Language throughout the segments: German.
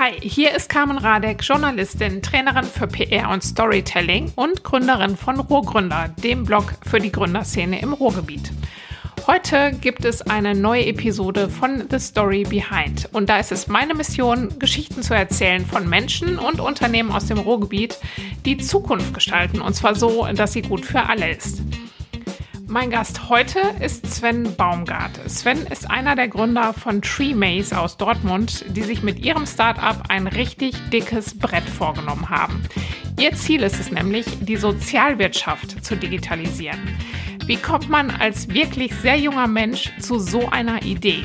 Hi, hier ist Carmen Radek, Journalistin, Trainerin für PR und Storytelling und Gründerin von Ruhrgründer, dem Blog für die Gründerszene im Ruhrgebiet. Heute gibt es eine neue Episode von The Story Behind. Und da ist es meine Mission, Geschichten zu erzählen von Menschen und Unternehmen aus dem Ruhrgebiet, die Zukunft gestalten. Und zwar so, dass sie gut für alle ist. Mein Gast heute ist Sven Baumgart. Sven ist einer der Gründer von Tree Maze aus Dortmund, die sich mit ihrem Startup ein richtig dickes Brett vorgenommen haben. Ihr Ziel ist es nämlich, die Sozialwirtschaft zu digitalisieren. Wie kommt man als wirklich sehr junger Mensch zu so einer Idee?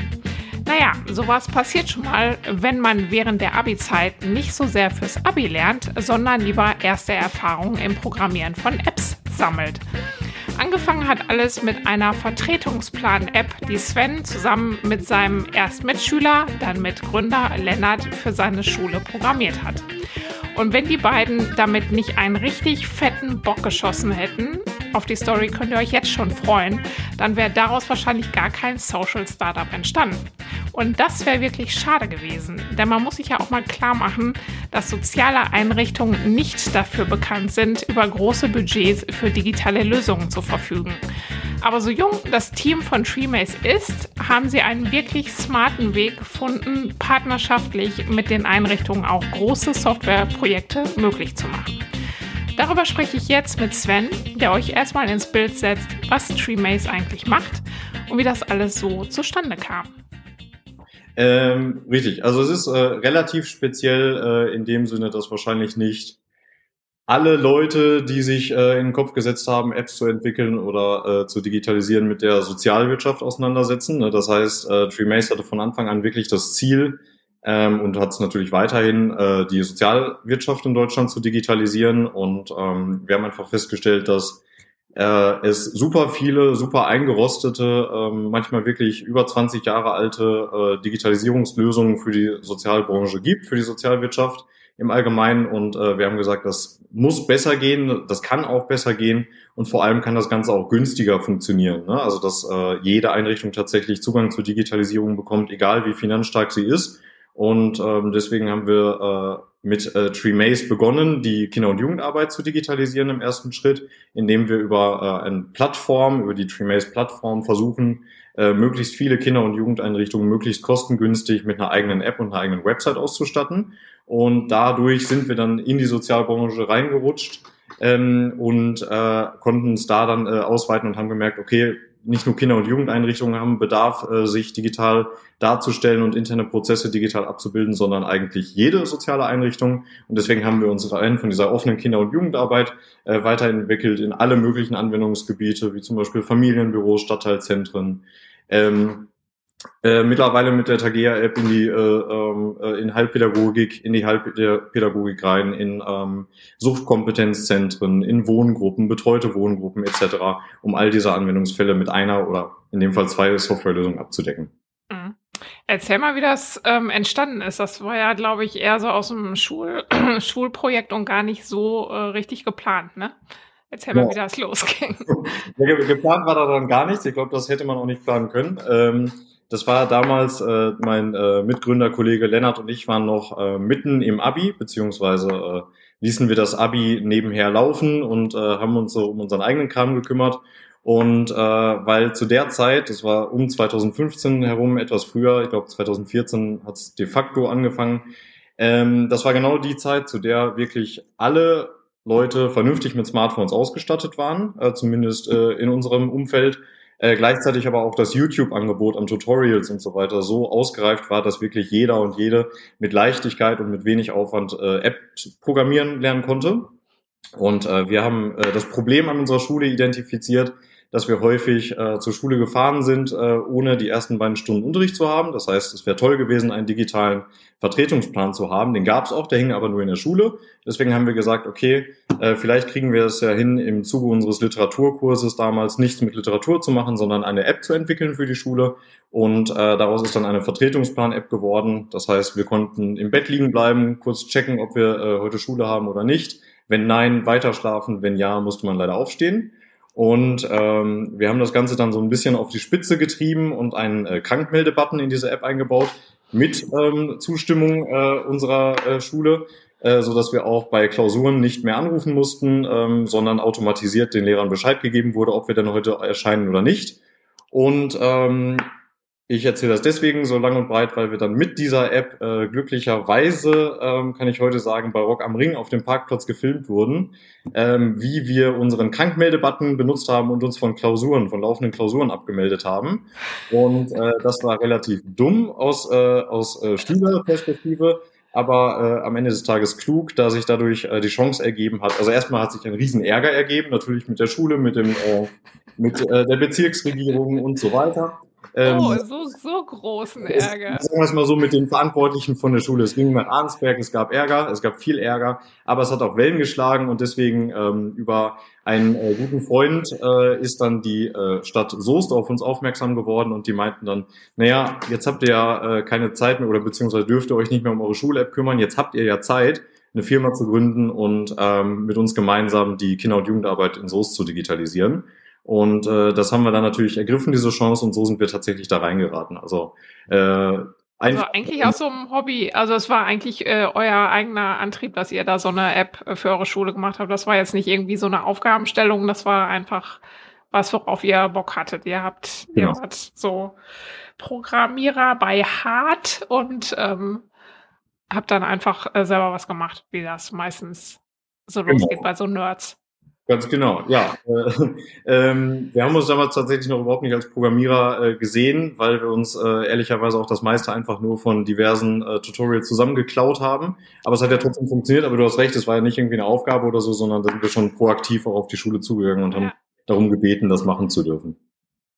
Naja, sowas passiert schon mal, wenn man während der Abi-Zeit nicht so sehr fürs Abi lernt, sondern lieber erste Erfahrungen im Programmieren von Apps sammelt. Angefangen hat alles mit einer Vertretungsplan-App, die Sven zusammen mit seinem Erstmitschüler, dann mit Gründer Lennart für seine Schule programmiert hat. Und wenn die beiden damit nicht einen richtig fetten Bock geschossen hätten, auf die Story könnt ihr euch jetzt schon freuen, dann wäre daraus wahrscheinlich gar kein Social Startup entstanden. Und das wäre wirklich schade gewesen, denn man muss sich ja auch mal klar machen, dass soziale Einrichtungen nicht dafür bekannt sind, über große Budgets für digitale Lösungen zu verfügen. Aber so jung das Team von TreeMace ist, haben sie einen wirklich smarten Weg gefunden, partnerschaftlich mit den Einrichtungen auch große Softwareprojekte möglich zu machen. Darüber spreche ich jetzt mit Sven, der euch erstmal ins Bild setzt, was TreeMace eigentlich macht und wie das alles so zustande kam. Ähm, richtig, also es ist äh, relativ speziell äh, in dem Sinne, dass wahrscheinlich nicht alle Leute, die sich äh, in den Kopf gesetzt haben, Apps zu entwickeln oder äh, zu digitalisieren, mit der Sozialwirtschaft auseinandersetzen. Ne? Das heißt, äh, TreeMace hatte von Anfang an wirklich das Ziel ähm, und hat es natürlich weiterhin, äh, die Sozialwirtschaft in Deutschland zu digitalisieren. Und ähm, wir haben einfach festgestellt, dass äh, es super viele, super eingerostete, ähm, manchmal wirklich über 20 Jahre alte äh, Digitalisierungslösungen für die Sozialbranche gibt, für die Sozialwirtschaft im Allgemeinen und äh, wir haben gesagt, das muss besser gehen, das kann auch besser gehen und vor allem kann das Ganze auch günstiger funktionieren. Ne? Also dass äh, jede Einrichtung tatsächlich Zugang zur Digitalisierung bekommt, egal wie finanzstark sie ist. Und ähm, deswegen haben wir äh, mit äh, TreeMaze begonnen, die Kinder- und Jugendarbeit zu digitalisieren im ersten Schritt, indem wir über äh, eine Plattform, über die TreeMaze-Plattform versuchen, äh, möglichst viele Kinder- und Jugendeinrichtungen möglichst kostengünstig mit einer eigenen App und einer eigenen Website auszustatten. Und dadurch sind wir dann in die Sozialbranche reingerutscht ähm, und äh, konnten es da dann äh, ausweiten und haben gemerkt, okay, nicht nur Kinder- und Jugendeinrichtungen haben Bedarf, äh, sich digital darzustellen und interne Prozesse digital abzubilden, sondern eigentlich jede soziale Einrichtung. Und deswegen haben wir uns rein von dieser offenen Kinder- und Jugendarbeit äh, weiterentwickelt in alle möglichen Anwendungsgebiete, wie zum Beispiel Familienbüros, Stadtteilzentren, ähm, äh, mittlerweile mit der Tagea-App in die äh, ähm, äh, in Heilpädagogik, in die Heilpädagogik rein, in ähm, Suchtkompetenzzentren, in Wohngruppen, betreute Wohngruppen etc., um all diese Anwendungsfälle mit einer oder in dem Fall zwei Softwarelösungen abzudecken. Mhm. Erzähl mal, wie das ähm, entstanden ist. Das war ja, glaube ich, eher so aus dem Schul Schulprojekt und gar nicht so äh, richtig geplant, ne? Erzähl mal, ja. wie das losging. Ja, geplant war da dann gar nichts. Ich glaube, das hätte man auch nicht planen können. Ähm, das war damals, äh, mein äh, Mitgründerkollege Lennart und ich waren noch äh, mitten im Abi, beziehungsweise äh, ließen wir das Abi nebenher laufen und äh, haben uns so um unseren eigenen Kram gekümmert. Und äh, weil zu der Zeit, das war um 2015 herum, etwas früher, ich glaube 2014 hat es de facto angefangen, ähm, das war genau die Zeit, zu der wirklich alle Leute vernünftig mit Smartphones ausgestattet waren, äh, zumindest äh, in unserem Umfeld äh, gleichzeitig aber auch das YouTube-Angebot an Tutorials und so weiter so ausgereift war, dass wirklich jeder und jede mit Leichtigkeit und mit wenig Aufwand äh, Apps programmieren lernen konnte. Und äh, wir haben äh, das Problem an unserer Schule identifiziert, dass wir häufig äh, zur Schule gefahren sind, äh, ohne die ersten beiden Stunden Unterricht zu haben. Das heißt, es wäre toll gewesen, einen digitalen Vertretungsplan zu haben. Den gab es auch, der hing aber nur in der Schule. Deswegen haben wir gesagt, okay, äh, vielleicht kriegen wir es ja hin, im Zuge unseres Literaturkurses damals nichts mit Literatur zu machen, sondern eine App zu entwickeln für die Schule. Und äh, daraus ist dann eine Vertretungsplan-App geworden. Das heißt, wir konnten im Bett liegen bleiben, kurz checken, ob wir äh, heute Schule haben oder nicht. Wenn nein, weiter schlafen. Wenn ja, musste man leider aufstehen. Und ähm, wir haben das Ganze dann so ein bisschen auf die Spitze getrieben und einen äh, Krankmeldebutton in diese App eingebaut, mit ähm, Zustimmung äh, unserer äh, Schule, äh, so dass wir auch bei Klausuren nicht mehr anrufen mussten, ähm, sondern automatisiert den Lehrern Bescheid gegeben wurde, ob wir denn heute erscheinen oder nicht. Und ähm, ich erzähle das deswegen so lang und breit, weil wir dann mit dieser App äh, glücklicherweise, ähm, kann ich heute sagen, bei Rock am Ring auf dem Parkplatz gefilmt wurden, ähm, wie wir unseren Krankmeldebutton benutzt haben und uns von Klausuren, von laufenden Klausuren abgemeldet haben. Und äh, das war relativ dumm aus, äh, aus äh, Schülerperspektive, aber äh, am Ende des Tages klug, da sich dadurch äh, die Chance ergeben hat. Also erstmal hat sich ein riesen Ärger ergeben, natürlich mit der Schule, mit dem äh, mit äh, der Bezirksregierung und so weiter. Ähm, oh, so, so großen Ärger. Sagen wir es mal so mit den Verantwortlichen von der Schule. Es ging nach Arnsberg, es gab Ärger, es gab viel Ärger, aber es hat auch Wellen geschlagen und deswegen ähm, über einen äh, guten Freund äh, ist dann die äh, Stadt Soest auf uns aufmerksam geworden und die meinten dann, naja, jetzt habt ihr ja äh, keine Zeit mehr oder beziehungsweise dürft ihr euch nicht mehr um eure Schul-App kümmern, jetzt habt ihr ja Zeit, eine Firma zu gründen und ähm, mit uns gemeinsam die Kinder- und Jugendarbeit in Soest zu digitalisieren. Und äh, das haben wir dann natürlich ergriffen, diese Chance, und so sind wir tatsächlich da reingeraten. Also, äh, also eigentlich aus so einem Hobby. Also es war eigentlich äh, euer eigener Antrieb, dass ihr da so eine App äh, für eure Schule gemacht habt. Das war jetzt nicht irgendwie so eine Aufgabenstellung, das war einfach was, worauf ihr Bock hattet. Ihr habt, genau. ihr wart so Programmierer bei Hart und ähm, habt dann einfach äh, selber was gemacht, wie das meistens so genau. losgeht bei so Nerds. Ganz genau, ja. Äh, ähm, wir haben uns damals tatsächlich noch überhaupt nicht als Programmierer äh, gesehen, weil wir uns äh, ehrlicherweise auch das meiste einfach nur von diversen äh, Tutorials zusammengeklaut haben. Aber es hat ja trotzdem funktioniert, aber du hast recht, es war ja nicht irgendwie eine Aufgabe oder so, sondern da sind wir schon proaktiv auch auf die Schule zugegangen und haben darum gebeten, das machen zu dürfen.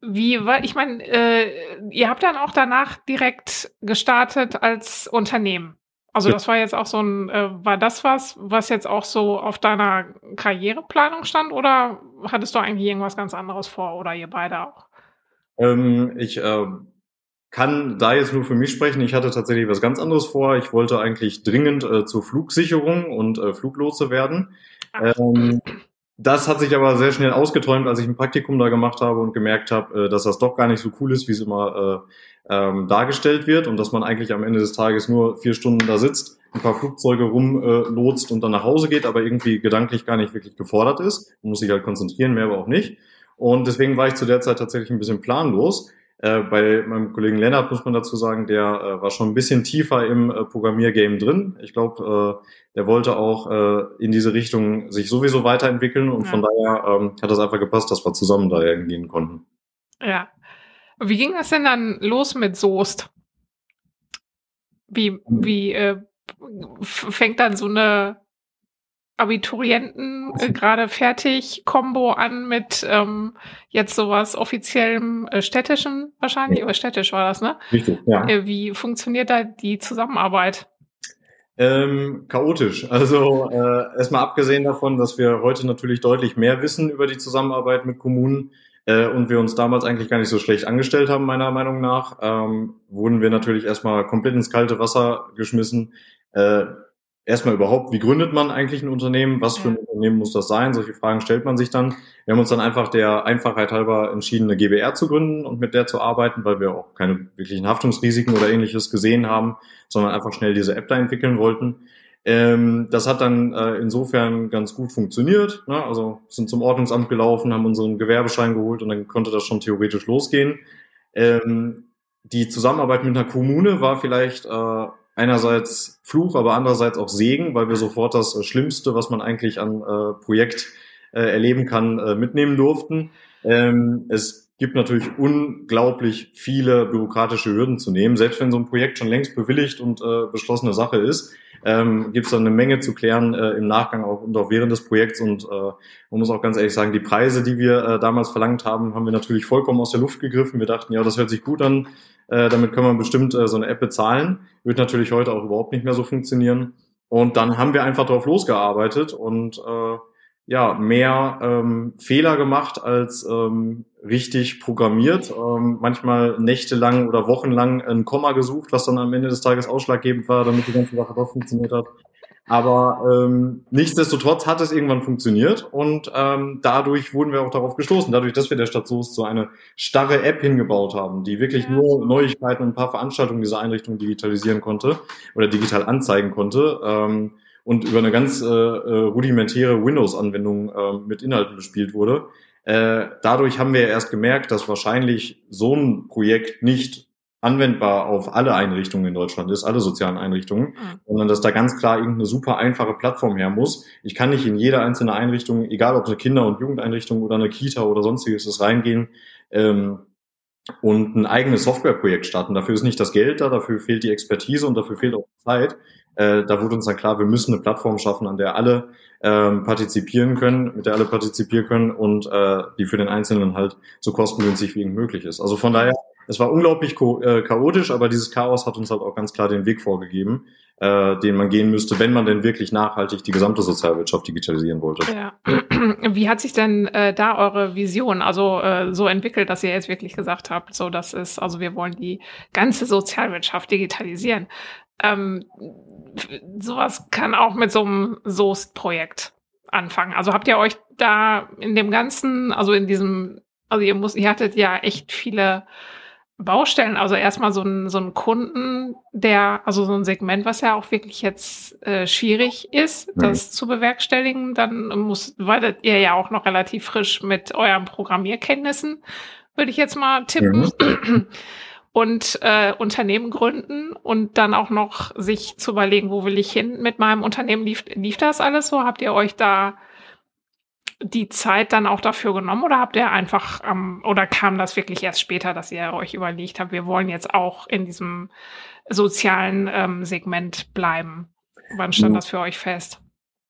Wie, weil ich meine, äh, ihr habt dann auch danach direkt gestartet als Unternehmen. Also das war jetzt auch so ein, äh, war das was, was jetzt auch so auf deiner Karriereplanung stand oder hattest du eigentlich irgendwas ganz anderes vor oder ihr beide auch? Ähm, ich äh, kann da jetzt nur für mich sprechen. Ich hatte tatsächlich was ganz anderes vor. Ich wollte eigentlich dringend äh, zur Flugsicherung und äh, Fluglotse werden. Ähm, das hat sich aber sehr schnell ausgeträumt, als ich ein Praktikum da gemacht habe und gemerkt habe, äh, dass das doch gar nicht so cool ist, wie es immer äh, ähm, dargestellt wird und dass man eigentlich am Ende des Tages nur vier Stunden da sitzt, ein paar Flugzeuge rumlotst äh, und dann nach Hause geht, aber irgendwie gedanklich gar nicht wirklich gefordert ist. Man muss sich halt konzentrieren, mehr aber auch nicht. Und deswegen war ich zu der Zeit tatsächlich ein bisschen planlos. Äh, bei meinem Kollegen Lennart muss man dazu sagen, der äh, war schon ein bisschen tiefer im äh, Programmiergame drin. Ich glaube, äh, der wollte auch äh, in diese Richtung sich sowieso weiterentwickeln und ja. von daher ähm, hat das einfach gepasst, dass wir zusammen da gehen konnten. Ja, wie ging das denn dann los mit Soest? Wie, hm. wie fängt dann so eine Abiturienten äh, gerade fertig Combo an mit ähm, jetzt sowas offiziellem äh, städtischen wahrscheinlich, oder städtisch war das, ne? Richtig, ja. Äh, wie funktioniert da die Zusammenarbeit? Ähm, chaotisch. Also äh, erstmal abgesehen davon, dass wir heute natürlich deutlich mehr wissen über die Zusammenarbeit mit Kommunen, äh, und wir uns damals eigentlich gar nicht so schlecht angestellt haben, meiner Meinung nach, ähm, wurden wir natürlich erstmal komplett ins kalte Wasser geschmissen. Äh, erstmal überhaupt, wie gründet man eigentlich ein Unternehmen? Was für ein Unternehmen muss das sein? Solche Fragen stellt man sich dann. Wir haben uns dann einfach der Einfachheit halber entschieden, eine GBR zu gründen und mit der zu arbeiten, weil wir auch keine wirklichen Haftungsrisiken oder ähnliches gesehen haben, sondern einfach schnell diese App da entwickeln wollten. Ähm, das hat dann äh, insofern ganz gut funktioniert. Ne? Also sind zum Ordnungsamt gelaufen, haben unseren Gewerbeschein geholt und dann konnte das schon theoretisch losgehen. Ähm, die Zusammenarbeit mit einer Kommune war vielleicht äh, einerseits Fluch, aber andererseits auch Segen, weil wir sofort das äh, Schlimmste, was man eigentlich an äh, Projekt äh, erleben kann, äh, mitnehmen durften. Ähm, es gibt natürlich unglaublich viele bürokratische Hürden zu nehmen, selbst wenn so ein Projekt schon längst bewilligt und äh, beschlossene Sache ist ähm, gibt es dann eine Menge zu klären äh, im Nachgang auch und auch während des Projekts. Und äh, man muss auch ganz ehrlich sagen, die Preise, die wir äh, damals verlangt haben, haben wir natürlich vollkommen aus der Luft gegriffen. Wir dachten, ja, das hört sich gut an, äh, damit können wir bestimmt äh, so eine App bezahlen. Wird natürlich heute auch überhaupt nicht mehr so funktionieren. Und dann haben wir einfach drauf losgearbeitet und äh, ja, mehr ähm, Fehler gemacht als ähm, richtig programmiert. Ähm, manchmal nächtelang oder wochenlang ein Komma gesucht, was dann am Ende des Tages ausschlaggebend war, damit die ganze Sache doch funktioniert hat. Aber ähm, nichtsdestotrotz hat es irgendwann funktioniert und ähm, dadurch wurden wir auch darauf gestoßen, dadurch, dass wir der Stadt Soest so eine starre App hingebaut haben, die wirklich ja. nur Neuigkeiten und ein paar Veranstaltungen dieser Einrichtung digitalisieren konnte oder digital anzeigen konnte ähm, und über eine ganz äh, äh rudimentäre Windows-Anwendung äh, mit Inhalten bespielt wurde. Äh, dadurch haben wir erst gemerkt, dass wahrscheinlich so ein Projekt nicht anwendbar auf alle Einrichtungen in Deutschland ist, alle sozialen Einrichtungen, mhm. sondern dass da ganz klar irgendeine super einfache Plattform her muss. Ich kann nicht in jede einzelne Einrichtung, egal ob eine Kinder- und Jugendeinrichtung oder eine Kita oder sonstiges ist, reingehen ähm, und ein eigenes Softwareprojekt starten. Dafür ist nicht das Geld da, dafür fehlt die Expertise und dafür fehlt auch die Zeit. Äh, da wurde uns dann klar, wir müssen eine Plattform schaffen, an der alle ähm, partizipieren können, mit der alle partizipieren können und äh, die für den Einzelnen halt so kostengünstig wie möglich ist. Also von daher es war unglaublich äh, chaotisch, aber dieses Chaos hat uns halt auch ganz klar den Weg vorgegeben, äh, den man gehen müsste, wenn man denn wirklich nachhaltig die gesamte Sozialwirtschaft digitalisieren wollte. Ja. Wie hat sich denn äh, da eure Vision also äh, so entwickelt, dass ihr jetzt wirklich gesagt habt, so das ist, also wir wollen die ganze Sozialwirtschaft digitalisieren? Ähm, sowas kann auch mit so einem Soest-Projekt anfangen. Also habt ihr euch da in dem ganzen, also in diesem, also ihr muss, ihr hattet ja echt viele Baustellen, also erstmal so ein, so ein Kunden, der, also so ein Segment, was ja auch wirklich jetzt äh, schwierig ist, mhm. das zu bewerkstelligen, dann muss, weil ihr ja auch noch relativ frisch mit euren Programmierkenntnissen, würde ich jetzt mal tippen. Mhm. Und äh, Unternehmen gründen und dann auch noch sich zu überlegen, wo will ich hin mit meinem Unternehmen. Lief, lief das alles so? Habt ihr euch da die Zeit dann auch dafür genommen oder habt ihr einfach ähm, oder kam das wirklich erst später, dass ihr euch überlegt habt, wir wollen jetzt auch in diesem sozialen ähm, Segment bleiben? Wann stand das für euch fest?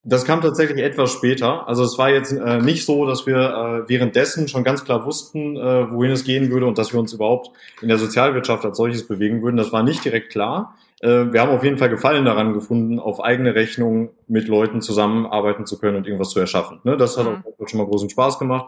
Das kam tatsächlich etwas später. Also es war jetzt äh, nicht so, dass wir äh, währenddessen schon ganz klar wussten, äh, wohin es gehen würde und dass wir uns überhaupt in der Sozialwirtschaft als solches bewegen würden. Das war nicht direkt klar. Äh, wir haben auf jeden Fall Gefallen daran gefunden, auf eigene Rechnung mit Leuten zusammenarbeiten zu können und irgendwas zu erschaffen. Ne? Das hat mhm. auch schon mal großen Spaß gemacht.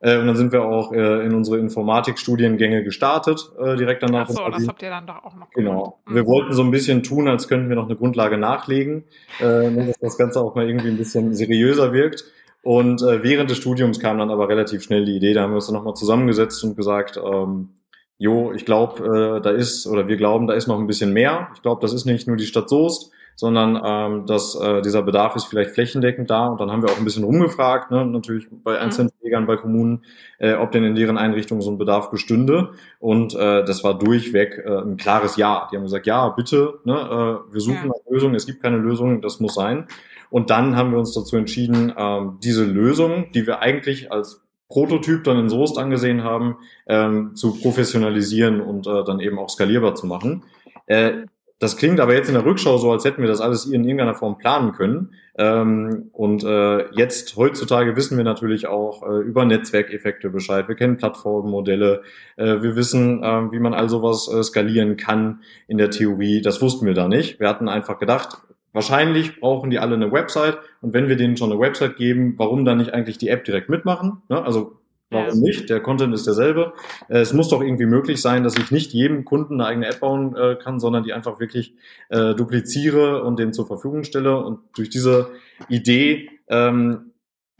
Äh, und dann sind wir auch äh, in unsere Informatikstudiengänge gestartet, direkt danach. Ach so, das habt ihr dann doch auch noch gemacht. Genau. Mhm. Wir wollten so ein bisschen tun, als könnten wir noch eine Grundlage nachlegen, dass das Ganze auch mal irgendwie ein bisschen seriöser wirkt. Und während des Studiums kam dann aber relativ schnell die Idee, da haben wir uns dann nochmal zusammengesetzt und gesagt, ähm, jo, ich glaube, äh, da ist, oder wir glauben, da ist noch ein bisschen mehr. Ich glaube, das ist nicht nur die Stadt Soest, sondern ähm, dass äh, dieser Bedarf ist vielleicht flächendeckend da. Und dann haben wir auch ein bisschen rumgefragt, ne, natürlich bei mhm. einzelnen Trägern, bei Kommunen, äh, ob denn in deren Einrichtungen so ein Bedarf bestünde. Und äh, das war durchweg äh, ein klares Ja. Die haben gesagt, ja, bitte, ne, äh, wir suchen ja. eine Lösung, es gibt keine Lösung, das muss sein. Und dann haben wir uns dazu entschieden, ähm, diese Lösung, die wir eigentlich als Prototyp dann in Soest angesehen haben, ähm, zu professionalisieren und äh, dann eben auch skalierbar zu machen. Äh, das klingt aber jetzt in der Rückschau so, als hätten wir das alles in irgendeiner Form planen können. Ähm, und äh, jetzt heutzutage wissen wir natürlich auch äh, über Netzwerkeffekte Bescheid. Wir kennen Plattformmodelle. Äh, wir wissen, äh, wie man all sowas äh, skalieren kann in der Theorie. Das wussten wir da nicht. Wir hatten einfach gedacht, Wahrscheinlich brauchen die alle eine Website und wenn wir denen schon eine Website geben, warum dann nicht eigentlich die App direkt mitmachen? Ne? Also warum nicht? Der Content ist derselbe. Äh, es muss doch irgendwie möglich sein, dass ich nicht jedem Kunden eine eigene App bauen äh, kann, sondern die einfach wirklich äh, dupliziere und denen zur Verfügung stelle. Und durch diese Idee ähm,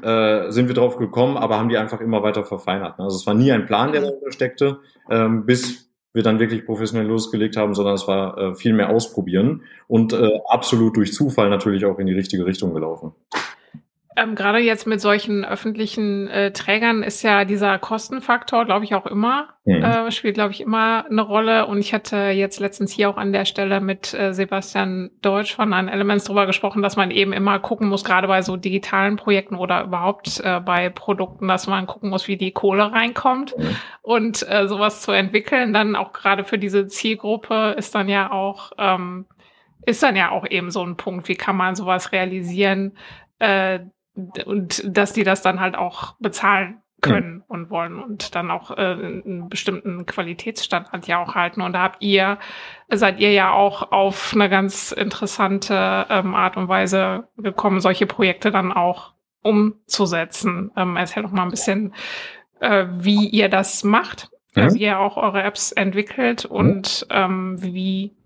äh, sind wir drauf gekommen, aber haben die einfach immer weiter verfeinert. Ne? Also es war nie ein Plan, der mhm. dahinter steckte, ähm, bis wir dann wirklich professionell losgelegt haben, sondern es war äh, viel mehr ausprobieren und äh, absolut durch Zufall natürlich auch in die richtige Richtung gelaufen. Ähm, Gerade jetzt mit solchen öffentlichen äh, Trägern ist ja dieser Kostenfaktor, glaube ich, auch immer, mhm. äh, spielt, glaube ich, immer eine Rolle. Und ich hatte jetzt letztens hier auch an der Stelle mit äh, Sebastian Deutsch von An Elements drüber gesprochen, dass man eben immer gucken muss, gerade bei so digitalen Projekten oder überhaupt äh, bei Produkten, dass man gucken muss, wie die Kohle reinkommt. Mhm. Und äh, sowas zu entwickeln, dann auch gerade für diese Zielgruppe ist dann ja auch, ähm, ist dann ja auch eben so ein Punkt, wie kann man sowas realisieren, äh, und dass die das dann halt auch bezahlen können mhm. und wollen und dann auch äh, einen bestimmten Qualitätsstandard ja auch halten. Und da habt ihr, seid ihr ja auch auf eine ganz interessante ähm, Art und Weise gekommen, solche Projekte dann auch umzusetzen. Ähm, erzähl doch mal ein bisschen, äh, wie ihr das macht, mhm. wie ihr auch eure Apps entwickelt und ähm, wie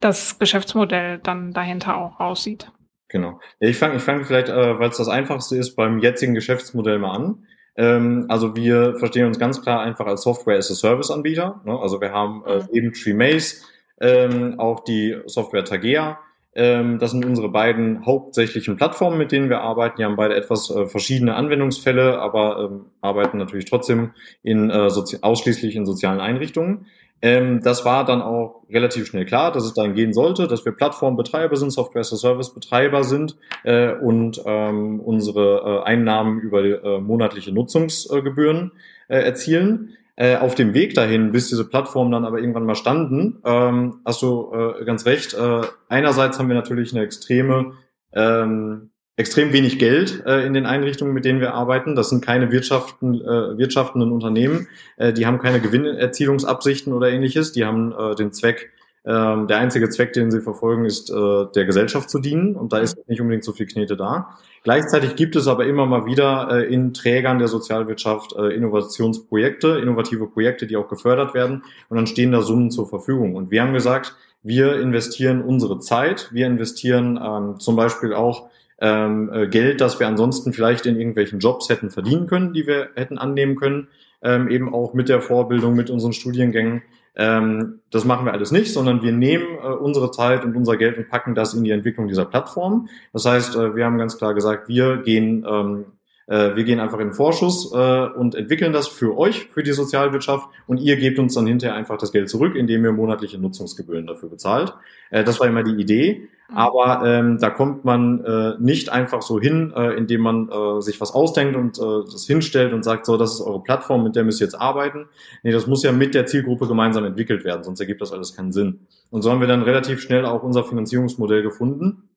das Geschäftsmodell dann dahinter auch aussieht. Genau. Ich fange ich fang vielleicht, äh, weil es das Einfachste ist, beim jetzigen Geschäftsmodell mal an. Ähm, also wir verstehen uns ganz klar einfach als Software as a Service Anbieter. Ne? Also wir haben äh, mhm. eben TreeMace, ähm, auch die Software Tagea. Ähm, das sind unsere beiden hauptsächlichen Plattformen, mit denen wir arbeiten. Die haben beide etwas äh, verschiedene Anwendungsfälle, aber ähm, arbeiten natürlich trotzdem in, äh, ausschließlich in sozialen Einrichtungen. Ähm, das war dann auch relativ schnell klar, dass es dann gehen sollte, dass wir Plattformbetreiber sind, Software as a Service Betreiber sind äh, und ähm, unsere äh, Einnahmen über äh, monatliche Nutzungsgebühren äh, erzielen. Äh, auf dem Weg dahin, bis diese Plattformen dann aber irgendwann mal standen, ähm, hast du äh, ganz recht. Einerseits haben wir natürlich eine extreme ähm, extrem wenig Geld äh, in den Einrichtungen, mit denen wir arbeiten. Das sind keine Wirtschaften, äh, wirtschaftenden Unternehmen. Äh, die haben keine Gewinnerzielungsabsichten oder ähnliches. Die haben äh, den Zweck, äh, der einzige Zweck, den sie verfolgen, ist äh, der Gesellschaft zu dienen. Und da ist nicht unbedingt so viel Knete da. Gleichzeitig gibt es aber immer mal wieder äh, in Trägern der Sozialwirtschaft äh, Innovationsprojekte, innovative Projekte, die auch gefördert werden. Und dann stehen da Summen zur Verfügung. Und wir haben gesagt, wir investieren unsere Zeit. Wir investieren ähm, zum Beispiel auch ähm, äh, Geld, das wir ansonsten vielleicht in irgendwelchen Jobs hätten verdienen können, die wir hätten annehmen können, ähm, eben auch mit der Vorbildung, mit unseren Studiengängen. Ähm, das machen wir alles nicht, sondern wir nehmen äh, unsere Zeit und unser Geld und packen das in die Entwicklung dieser Plattform. Das heißt, äh, wir haben ganz klar gesagt, wir gehen ähm, äh, wir gehen einfach in den Vorschuss äh, und entwickeln das für euch, für die Sozialwirtschaft und ihr gebt uns dann hinterher einfach das Geld zurück, indem ihr monatliche Nutzungsgebühren dafür bezahlt. Äh, das war immer die Idee. Mhm. Aber ähm, da kommt man äh, nicht einfach so hin, äh, indem man äh, sich was ausdenkt und äh, das hinstellt und sagt, so, das ist eure Plattform, mit der müsst ihr jetzt arbeiten. Nee, das muss ja mit der Zielgruppe gemeinsam entwickelt werden, sonst ergibt das alles keinen Sinn. Und so haben wir dann relativ schnell auch unser Finanzierungsmodell gefunden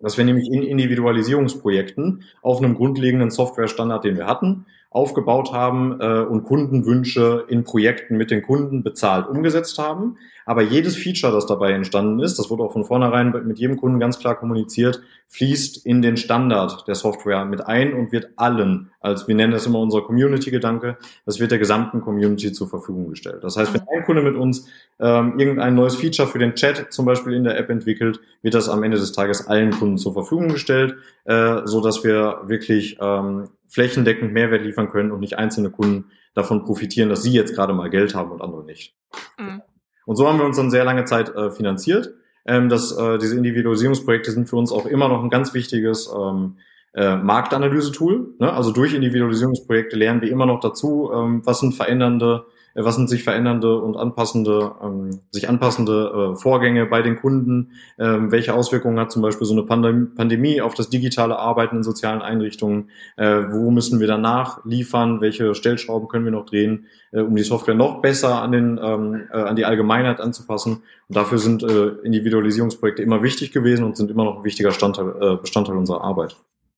dass wir nämlich in Individualisierungsprojekten auf einem grundlegenden Softwarestandard, den wir hatten, aufgebaut haben äh, und Kundenwünsche in Projekten mit den Kunden bezahlt umgesetzt haben. Aber jedes Feature, das dabei entstanden ist, das wurde auch von vornherein mit jedem Kunden ganz klar kommuniziert, fließt in den Standard der Software mit ein und wird allen, als wir nennen das immer unser Community-Gedanke, das wird der gesamten Community zur Verfügung gestellt. Das heißt, wenn ein Kunde mit uns ähm, irgendein neues Feature für den Chat zum Beispiel in der App entwickelt, wird das am Ende des Tages allen Kunden zur Verfügung gestellt, äh, so dass wir wirklich ähm, flächendeckend Mehrwert liefern können und nicht einzelne Kunden davon profitieren, dass sie jetzt gerade mal Geld haben und andere nicht. Mhm. Und so haben wir uns dann sehr lange Zeit äh, finanziert. Ähm, dass, äh, diese Individualisierungsprojekte sind für uns auch immer noch ein ganz wichtiges ähm, äh, Marktanalyse-Tool. Ne? Also durch Individualisierungsprojekte lernen wir immer noch dazu, ähm, was sind verändernde was sind sich verändernde und anpassende, ähm, sich anpassende äh, Vorgänge bei den Kunden, ähm, welche Auswirkungen hat zum Beispiel so eine Pandem Pandemie auf das digitale Arbeiten in sozialen Einrichtungen, äh, wo müssen wir danach liefern, welche Stellschrauben können wir noch drehen, äh, um die Software noch besser an, den, ähm, äh, an die Allgemeinheit anzupassen. Und dafür sind äh, Individualisierungsprojekte immer wichtig gewesen und sind immer noch ein wichtiger Standteil, äh, Bestandteil unserer Arbeit.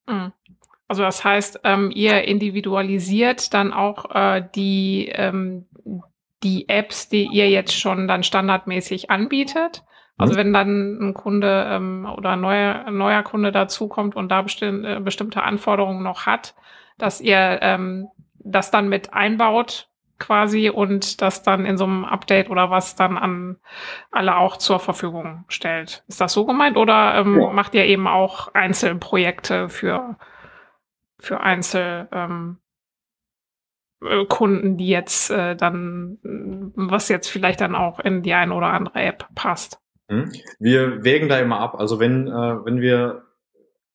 Mhm. Also das heißt, ähm, ihr individualisiert dann auch äh, die, ähm, die Apps, die ihr jetzt schon dann standardmäßig anbietet. Also mhm. wenn dann ein Kunde ähm, oder ein neuer, ein neuer Kunde dazukommt und da besti äh, bestimmte Anforderungen noch hat, dass ihr ähm, das dann mit einbaut quasi und das dann in so einem Update oder was dann an alle auch zur Verfügung stellt. Ist das so gemeint oder ähm, ja. macht ihr eben auch Einzelprojekte für für Einzel ähm, äh, Kunden, die jetzt äh, dann, was jetzt vielleicht dann auch in die eine oder andere App passt. Mhm. Wir wägen da immer ab. Also wenn, äh, wenn wir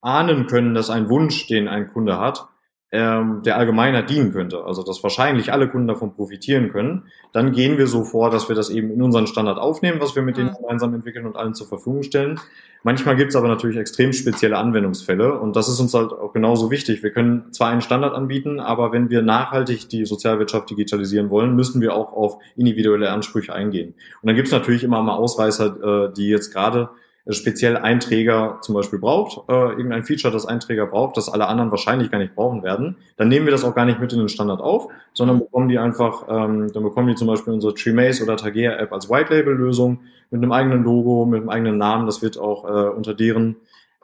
ahnen können, dass ein Wunsch, den ein Kunde hat, ähm, der Allgemeinheit dienen könnte, also dass wahrscheinlich alle Kunden davon profitieren können, dann gehen wir so vor, dass wir das eben in unseren Standard aufnehmen, was wir mit denen mhm. gemeinsam entwickeln und allen zur Verfügung stellen. Manchmal gibt es aber natürlich extrem spezielle Anwendungsfälle und das ist uns halt auch genauso wichtig. Wir können zwar einen Standard anbieten, aber wenn wir nachhaltig die Sozialwirtschaft digitalisieren wollen, müssen wir auch auf individuelle Ansprüche eingehen. Und dann gibt es natürlich immer mal Ausreißer, äh, die jetzt gerade speziell ein Träger zum Beispiel braucht, äh, irgendein Feature, das ein Träger braucht, das alle anderen wahrscheinlich gar nicht brauchen werden, dann nehmen wir das auch gar nicht mit in den Standard auf, sondern bekommen die einfach, ähm, dann bekommen die zum Beispiel unsere TreeMace oder Tagea App als White Label Lösung mit einem eigenen Logo, mit einem eigenen Namen. Das wird auch äh, unter deren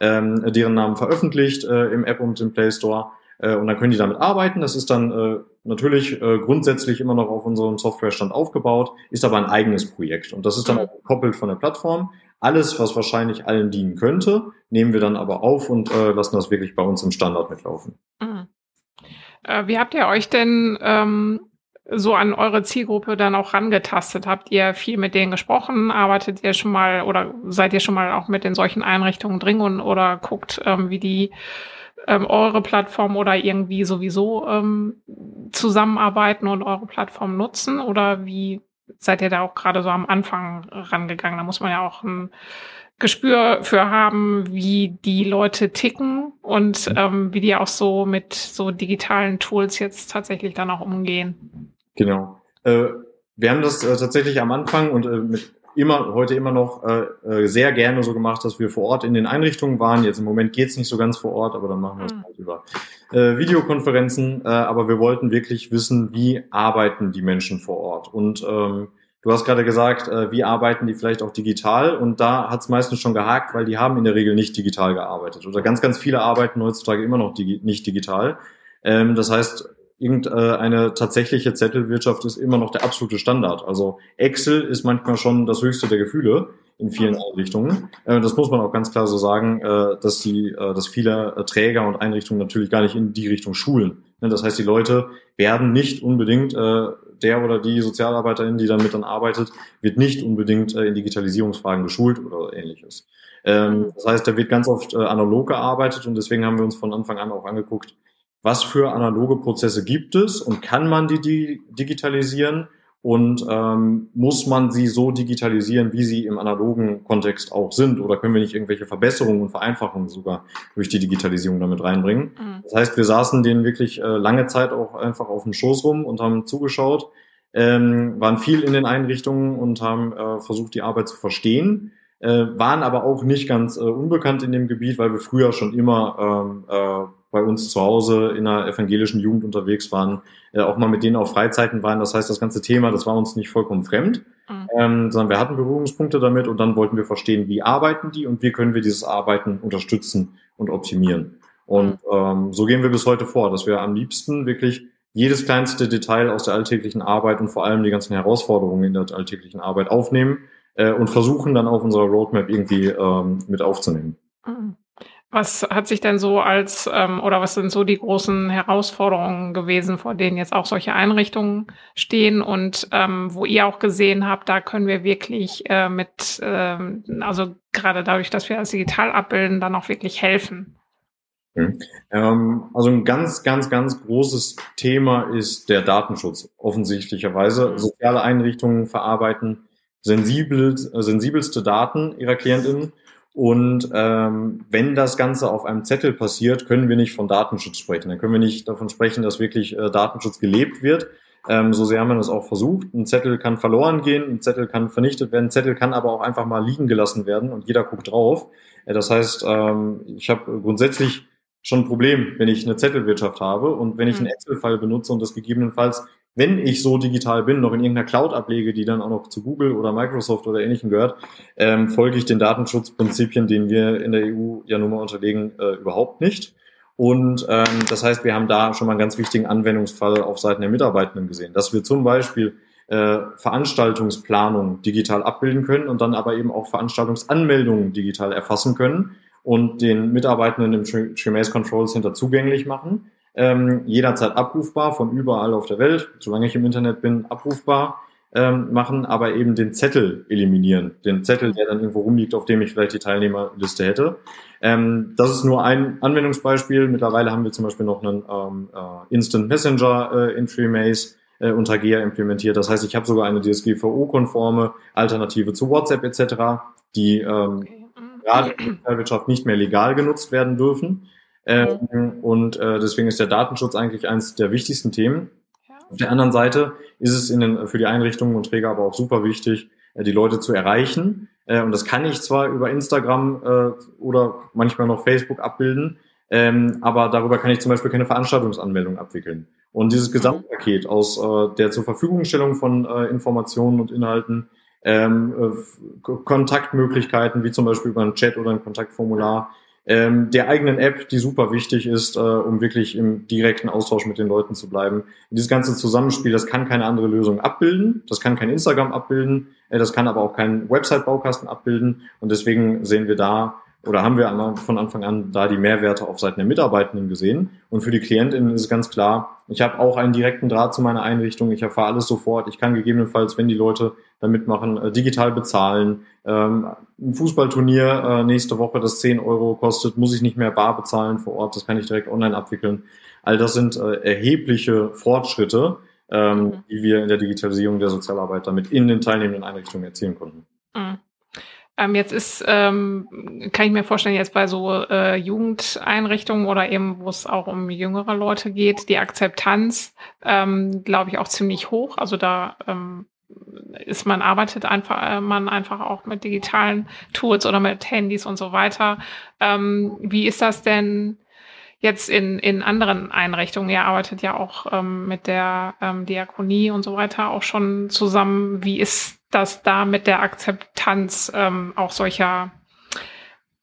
ähm, deren Namen veröffentlicht äh, im App und im Play Store. Äh, und dann können die damit arbeiten. Das ist dann äh, natürlich äh, grundsätzlich immer noch auf unserem Softwarestand aufgebaut, ist aber ein eigenes Projekt. Und das ist dann auch gekoppelt von der Plattform. Alles, was wahrscheinlich allen dienen könnte, nehmen wir dann aber auf und äh, lassen das wirklich bei uns im Standard mitlaufen. Mhm. Äh, wie habt ihr euch denn ähm, so an eure Zielgruppe dann auch rangetastet? Habt ihr viel mit denen gesprochen? Arbeitet ihr schon mal oder seid ihr schon mal auch mit in solchen Einrichtungen drin und, oder guckt, ähm, wie die ähm, eure Plattform oder irgendwie sowieso ähm, zusammenarbeiten und eure Plattform nutzen? Oder wie seid ihr da auch gerade so am Anfang rangegangen? Da muss man ja auch ein Gespür für haben, wie die Leute ticken und ähm, wie die auch so mit so digitalen Tools jetzt tatsächlich dann auch umgehen. Genau. Äh, wir haben das äh, tatsächlich am Anfang und äh, mit immer, heute immer noch äh, äh, sehr gerne so gemacht, dass wir vor Ort in den Einrichtungen waren. Jetzt im Moment geht's nicht so ganz vor Ort, aber dann machen wir es mhm. halt über äh, Videokonferenzen. Äh, aber wir wollten wirklich wissen, wie arbeiten die Menschen vor Ort. Und ähm, Du hast gerade gesagt, äh, wie arbeiten die vielleicht auch digital? Und da hat es meistens schon gehakt, weil die haben in der Regel nicht digital gearbeitet. Oder ganz, ganz viele arbeiten heutzutage immer noch digi nicht digital. Ähm, das heißt, irgendeine tatsächliche Zettelwirtschaft ist immer noch der absolute Standard. Also Excel ist manchmal schon das höchste der Gefühle in vielen Einrichtungen. Äh, das muss man auch ganz klar so sagen, äh, dass die, äh, dass viele Träger und Einrichtungen natürlich gar nicht in die Richtung schulen. Ne, das heißt, die Leute werden nicht unbedingt der oder die Sozialarbeiterin, die damit dann arbeitet, wird nicht unbedingt in Digitalisierungsfragen geschult oder ähnliches. Ähm, mhm. das heißt, da wird ganz oft analog gearbeitet und deswegen haben wir uns von Anfang an auch angeguckt, was für analoge Prozesse gibt es und kann man die digitalisieren und ähm, muss man sie so digitalisieren, wie sie im analogen Kontext auch sind oder können wir nicht irgendwelche Verbesserungen und Vereinfachungen sogar durch die Digitalisierung damit reinbringen? Mhm. Das heißt, wir saßen denen wirklich äh, lange Zeit auch einfach auf dem Schoß rum und haben zugeschaut, ähm, waren viel in den Einrichtungen und haben äh, versucht, die Arbeit zu verstehen, äh, waren aber auch nicht ganz äh, unbekannt in dem Gebiet, weil wir früher schon immer ähm, äh, bei uns zu Hause in einer evangelischen Jugend unterwegs waren, äh, auch mal mit denen auf Freizeiten waren. Das heißt, das ganze Thema, das war uns nicht vollkommen fremd, mhm. ähm, sondern wir hatten Berührungspunkte damit und dann wollten wir verstehen, wie arbeiten die und wie können wir dieses Arbeiten unterstützen und optimieren. Und mhm. ähm, so gehen wir bis heute vor, dass wir am liebsten wirklich jedes kleinste Detail aus der alltäglichen Arbeit und vor allem die ganzen Herausforderungen in der alltäglichen Arbeit aufnehmen äh, und versuchen dann auf unserer Roadmap irgendwie ähm, mit aufzunehmen. Mhm. Was hat sich denn so als ähm, oder was sind so die großen Herausforderungen gewesen, vor denen jetzt auch solche Einrichtungen stehen und ähm, wo ihr auch gesehen habt, da können wir wirklich äh, mit, ähm, also gerade dadurch, dass wir das digital abbilden, dann auch wirklich helfen? Mhm. Ähm, also ein ganz, ganz, ganz großes Thema ist der Datenschutz. Offensichtlicherweise mhm. soziale Einrichtungen verarbeiten sensibel, sensibelste Daten ihrer KlientInnen und ähm, wenn das Ganze auf einem Zettel passiert, können wir nicht von Datenschutz sprechen. Dann können wir nicht davon sprechen, dass wirklich äh, Datenschutz gelebt wird. Ähm, so sehr haben wir das auch versucht. Ein Zettel kann verloren gehen, ein Zettel kann vernichtet werden, ein Zettel kann aber auch einfach mal liegen gelassen werden und jeder guckt drauf. Äh, das heißt, ähm, ich habe grundsätzlich schon ein Problem, wenn ich eine Zettelwirtschaft habe und wenn ich einen mhm. Excel-File benutze und das gegebenenfalls wenn ich so digital bin, noch in irgendeiner Cloud ablege, die dann auch noch zu Google oder Microsoft oder ähnlichem gehört, ähm, folge ich den Datenschutzprinzipien, denen wir in der EU ja nun mal unterlegen, äh, überhaupt nicht. Und ähm, das heißt, wir haben da schon mal einen ganz wichtigen Anwendungsfall auf Seiten der Mitarbeitenden gesehen, dass wir zum Beispiel äh, Veranstaltungsplanung digital abbilden können und dann aber eben auch Veranstaltungsanmeldungen digital erfassen können und den Mitarbeitenden im Tremaze Control Center zugänglich machen ähm, jederzeit abrufbar von überall auf der Welt, solange ich im Internet bin, abrufbar ähm, machen, aber eben den Zettel eliminieren. Den Zettel, der dann irgendwo rumliegt, auf dem ich vielleicht die Teilnehmerliste hätte. Ähm, das ist nur ein Anwendungsbeispiel. Mittlerweile haben wir zum Beispiel noch einen ähm, äh, Instant Messenger äh, in FreeMaze äh, unter GEA implementiert. Das heißt, ich habe sogar eine DSGVO-konforme Alternative zu WhatsApp etc., die ähm, okay. Mhm. gerade in der Wirtschaft nicht mehr legal genutzt werden dürfen. Ähm, und äh, deswegen ist der Datenschutz eigentlich eines der wichtigsten Themen. Ja. Auf der anderen Seite ist es in den, für die Einrichtungen und Träger aber auch super wichtig, äh, die Leute zu erreichen. Äh, und das kann ich zwar über Instagram äh, oder manchmal noch Facebook abbilden, ähm, aber darüber kann ich zum Beispiel keine Veranstaltungsanmeldung abwickeln. Und dieses mhm. Gesamtpaket aus äh, der zur Verfügungstellung von äh, Informationen und Inhalten, ähm, äh, Kontaktmöglichkeiten, wie zum Beispiel über einen Chat oder ein Kontaktformular, ähm, der eigenen App, die super wichtig ist, äh, um wirklich im direkten Austausch mit den Leuten zu bleiben. Dieses ganze Zusammenspiel, das kann keine andere Lösung abbilden, das kann kein Instagram abbilden, äh, das kann aber auch kein Website-Baukasten abbilden. Und deswegen sehen wir da oder haben wir von Anfang an da die Mehrwerte auf Seiten der Mitarbeitenden gesehen. Und für die KlientInnen ist es ganz klar, ich habe auch einen direkten Draht zu meiner Einrichtung, ich erfahre alles sofort, ich kann gegebenenfalls, wenn die Leute da mitmachen, äh, digital bezahlen. Ähm, ein Fußballturnier äh, nächste Woche, das 10 Euro kostet, muss ich nicht mehr bar bezahlen vor Ort, das kann ich direkt online abwickeln. All das sind äh, erhebliche Fortschritte, ähm, mhm. die wir in der Digitalisierung der Sozialarbeit damit in den teilnehmenden Einrichtungen erzielen konnten. Mhm. Ähm, jetzt ist, ähm, kann ich mir vorstellen, jetzt bei so äh, Jugendeinrichtungen oder eben, wo es auch um jüngere Leute geht, die Akzeptanz, ähm, glaube ich, auch ziemlich hoch. Also da ähm, ist man arbeitet einfach äh, man einfach auch mit digitalen Tools oder mit Handys und so weiter. Ähm, wie ist das denn jetzt in in anderen Einrichtungen? Ihr arbeitet ja auch ähm, mit der ähm, Diakonie und so weiter auch schon zusammen. Wie ist dass da mit der Akzeptanz ähm, auch solcher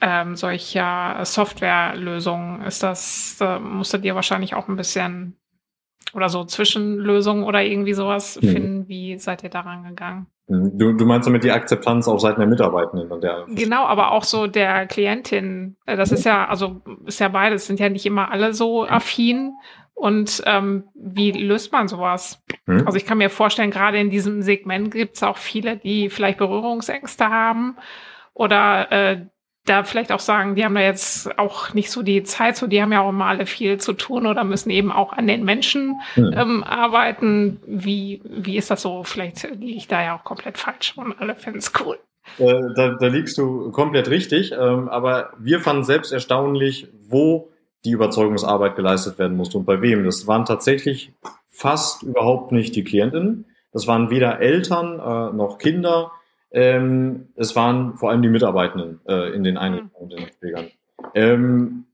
ähm, solcher Softwarelösungen ist das, äh, musstet ihr wahrscheinlich auch ein bisschen oder so Zwischenlösungen oder irgendwie sowas mhm. finden. Wie seid ihr daran gegangen? Mhm. Du, du meinst damit die Akzeptanz auf Seiten der Mitarbeitenden und der Genau, aber auch so der Klientin. Äh, das ist ja, also ist ja beides, sind ja nicht immer alle so affin. Und ähm, wie löst man sowas? Hm? Also ich kann mir vorstellen, gerade in diesem Segment gibt es auch viele, die vielleicht Berührungsängste haben oder äh, da vielleicht auch sagen, die haben da jetzt auch nicht so die Zeit, so die haben ja auch alle viel zu tun oder müssen eben auch an den Menschen hm. ähm, arbeiten. Wie, wie ist das so? Vielleicht liege ich da ja auch komplett falsch und alle finden es cool. Äh, da, da liegst du komplett richtig, ähm, aber wir fanden selbst erstaunlich, wo die Überzeugungsarbeit geleistet werden musste und bei wem. Das waren tatsächlich fast überhaupt nicht die Klientinnen. Das waren weder Eltern äh, noch Kinder. Ähm, es waren vor allem die Mitarbeitenden äh, in den Einrichtungen und den Pflegern. Ähm,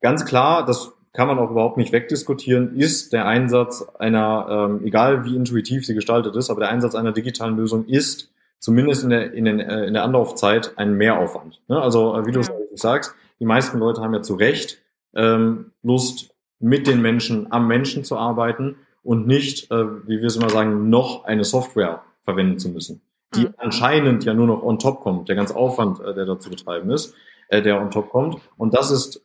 ganz klar, das kann man auch überhaupt nicht wegdiskutieren, ist der Einsatz einer, ähm, egal wie intuitiv sie gestaltet ist, aber der Einsatz einer digitalen Lösung ist zumindest in der, in, den, äh, in der Anlaufzeit ein Mehraufwand. Ne? Also äh, wie du ja. sagst, die meisten Leute haben ja zu Recht ähm, Lust, mit den Menschen am Menschen zu arbeiten und nicht, äh, wie wir es immer sagen, noch eine Software verwenden zu müssen, die mhm. anscheinend ja nur noch on top kommt, der ganze Aufwand, äh, der da zu betreiben ist, äh, der on top kommt. Und das ist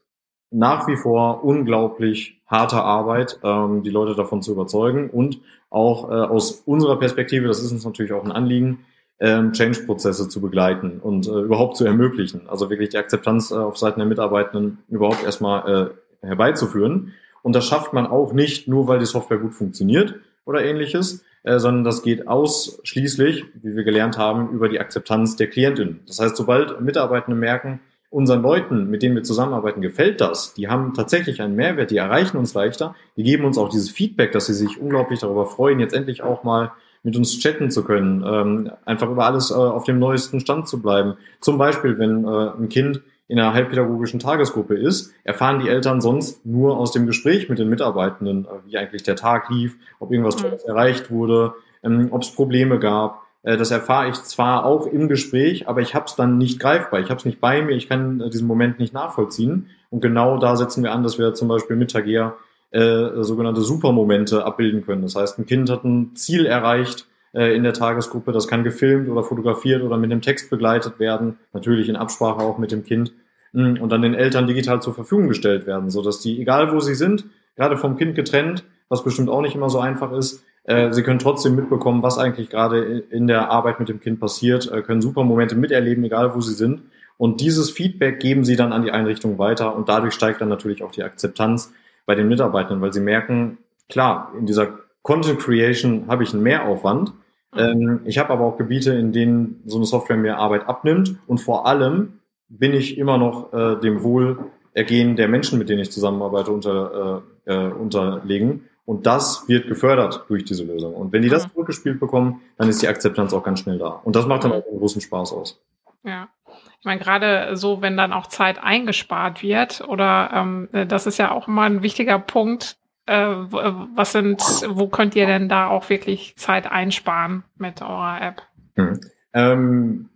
nach wie vor unglaublich harte Arbeit, ähm, die Leute davon zu überzeugen und auch äh, aus unserer Perspektive, das ist uns natürlich auch ein Anliegen, ähm, Change-Prozesse zu begleiten und äh, überhaupt zu ermöglichen. Also wirklich die Akzeptanz äh, auf Seiten der Mitarbeitenden überhaupt erstmal äh, herbeizuführen. Und das schafft man auch nicht nur, weil die Software gut funktioniert oder ähnliches, äh, sondern das geht ausschließlich, wie wir gelernt haben, über die Akzeptanz der Klientin. Das heißt, sobald Mitarbeitende merken, unseren Leuten, mit denen wir zusammenarbeiten, gefällt das, die haben tatsächlich einen Mehrwert, die erreichen uns leichter, die geben uns auch dieses Feedback, dass sie sich unglaublich darüber freuen, jetzt endlich auch mal mit uns chatten zu können, ähm, einfach über alles äh, auf dem neuesten Stand zu bleiben. Zum Beispiel, wenn äh, ein Kind in einer halbpädagogischen Tagesgruppe ist, erfahren die Eltern sonst nur aus dem Gespräch mit den Mitarbeitenden, äh, wie eigentlich der Tag lief, ob irgendwas mhm. Tolles erreicht wurde, ähm, ob es Probleme gab. Äh, das erfahre ich zwar auch im Gespräch, aber ich habe es dann nicht greifbar. Ich habe es nicht bei mir, ich kann äh, diesen Moment nicht nachvollziehen. Und genau da setzen wir an, dass wir zum Beispiel mit Tagea äh, sogenannte Supermomente abbilden können. Das heißt, ein Kind hat ein Ziel erreicht äh, in der Tagesgruppe, das kann gefilmt oder fotografiert oder mit einem Text begleitet werden, natürlich in Absprache auch mit dem Kind mm, und dann den Eltern digital zur Verfügung gestellt werden, so dass die, egal wo sie sind, gerade vom Kind getrennt, was bestimmt auch nicht immer so einfach ist, äh, sie können trotzdem mitbekommen, was eigentlich gerade in der Arbeit mit dem Kind passiert, äh, können Supermomente miterleben, egal wo sie sind. Und dieses Feedback geben sie dann an die Einrichtung weiter und dadurch steigt dann natürlich auch die Akzeptanz bei den Mitarbeitern, weil sie merken, klar, in dieser Content Creation habe ich einen Mehraufwand. Ähm, ich habe aber auch Gebiete, in denen so eine Software mir Arbeit abnimmt und vor allem bin ich immer noch äh, dem Wohlergehen der Menschen, mit denen ich zusammenarbeite, unter, äh, äh, unterlegen. Und das wird gefördert durch diese Lösung. Und wenn die das zurückgespielt bekommen, dann ist die Akzeptanz auch ganz schnell da. Und das macht dann auch einen großen Spaß aus. Ja. Ich meine, gerade so, wenn dann auch Zeit eingespart wird, oder ähm, das ist ja auch immer ein wichtiger Punkt. Äh, was sind, wo könnt ihr denn da auch wirklich Zeit einsparen mit eurer App? Hm. Ähm,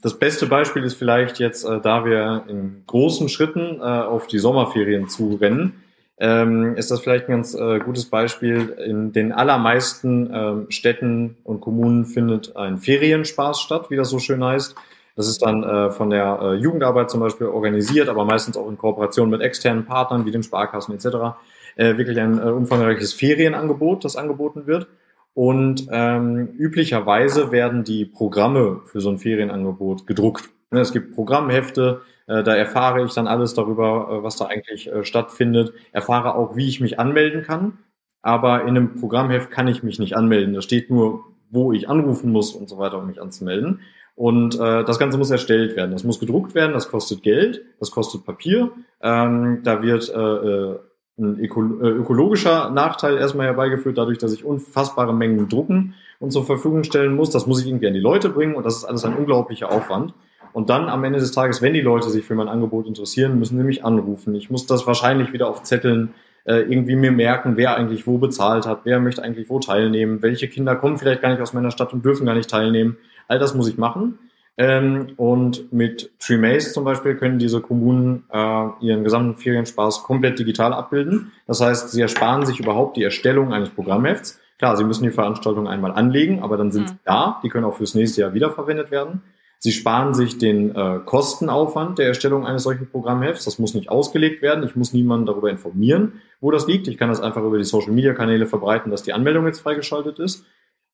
das beste Beispiel ist vielleicht jetzt, äh, da wir in großen Schritten äh, auf die Sommerferien zurennen, ähm, ist das vielleicht ein ganz äh, gutes Beispiel. In den allermeisten ähm, Städten und Kommunen findet ein Ferienspaß statt, wie das so schön heißt. Das ist dann äh, von der äh, Jugendarbeit zum Beispiel organisiert, aber meistens auch in Kooperation mit externen Partnern wie den Sparkassen etc. Äh, wirklich ein äh, umfangreiches Ferienangebot, das angeboten wird. Und ähm, üblicherweise werden die Programme für so ein Ferienangebot gedruckt. Ne, es gibt Programmhefte, äh, da erfahre ich dann alles darüber, äh, was da eigentlich stattfindet, erfahre auch, wie ich mich anmelden kann. Aber in einem Programmheft kann ich mich nicht anmelden. Da steht nur, wo ich anrufen muss und so weiter, um mich anzumelden. Und äh, das Ganze muss erstellt werden. Das muss gedruckt werden, das kostet Geld, das kostet Papier. Ähm, da wird äh, ein ökologischer Nachteil erstmal herbeigeführt, dadurch, dass ich unfassbare Mengen drucken und zur Verfügung stellen muss. Das muss ich irgendwie an die Leute bringen und das ist alles ein unglaublicher Aufwand. Und dann am Ende des Tages, wenn die Leute sich für mein Angebot interessieren, müssen sie mich anrufen. Ich muss das wahrscheinlich wieder auf Zetteln äh, irgendwie mir merken, wer eigentlich wo bezahlt hat, wer möchte eigentlich wo teilnehmen, welche Kinder kommen vielleicht gar nicht aus meiner Stadt und dürfen gar nicht teilnehmen. All das muss ich machen. Ähm, und mit Tremaze zum Beispiel können diese Kommunen äh, ihren gesamten Ferienspaß komplett digital abbilden. Das heißt, sie ersparen sich überhaupt die Erstellung eines Programmhefts. Klar, sie müssen die Veranstaltung einmal anlegen, aber dann sind mhm. sie da. Die können auch fürs nächste Jahr wiederverwendet werden. Sie sparen sich den äh, Kostenaufwand der Erstellung eines solchen Programmhefts. Das muss nicht ausgelegt werden. Ich muss niemanden darüber informieren, wo das liegt. Ich kann das einfach über die Social-Media-Kanäle verbreiten, dass die Anmeldung jetzt freigeschaltet ist.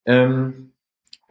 Ähm,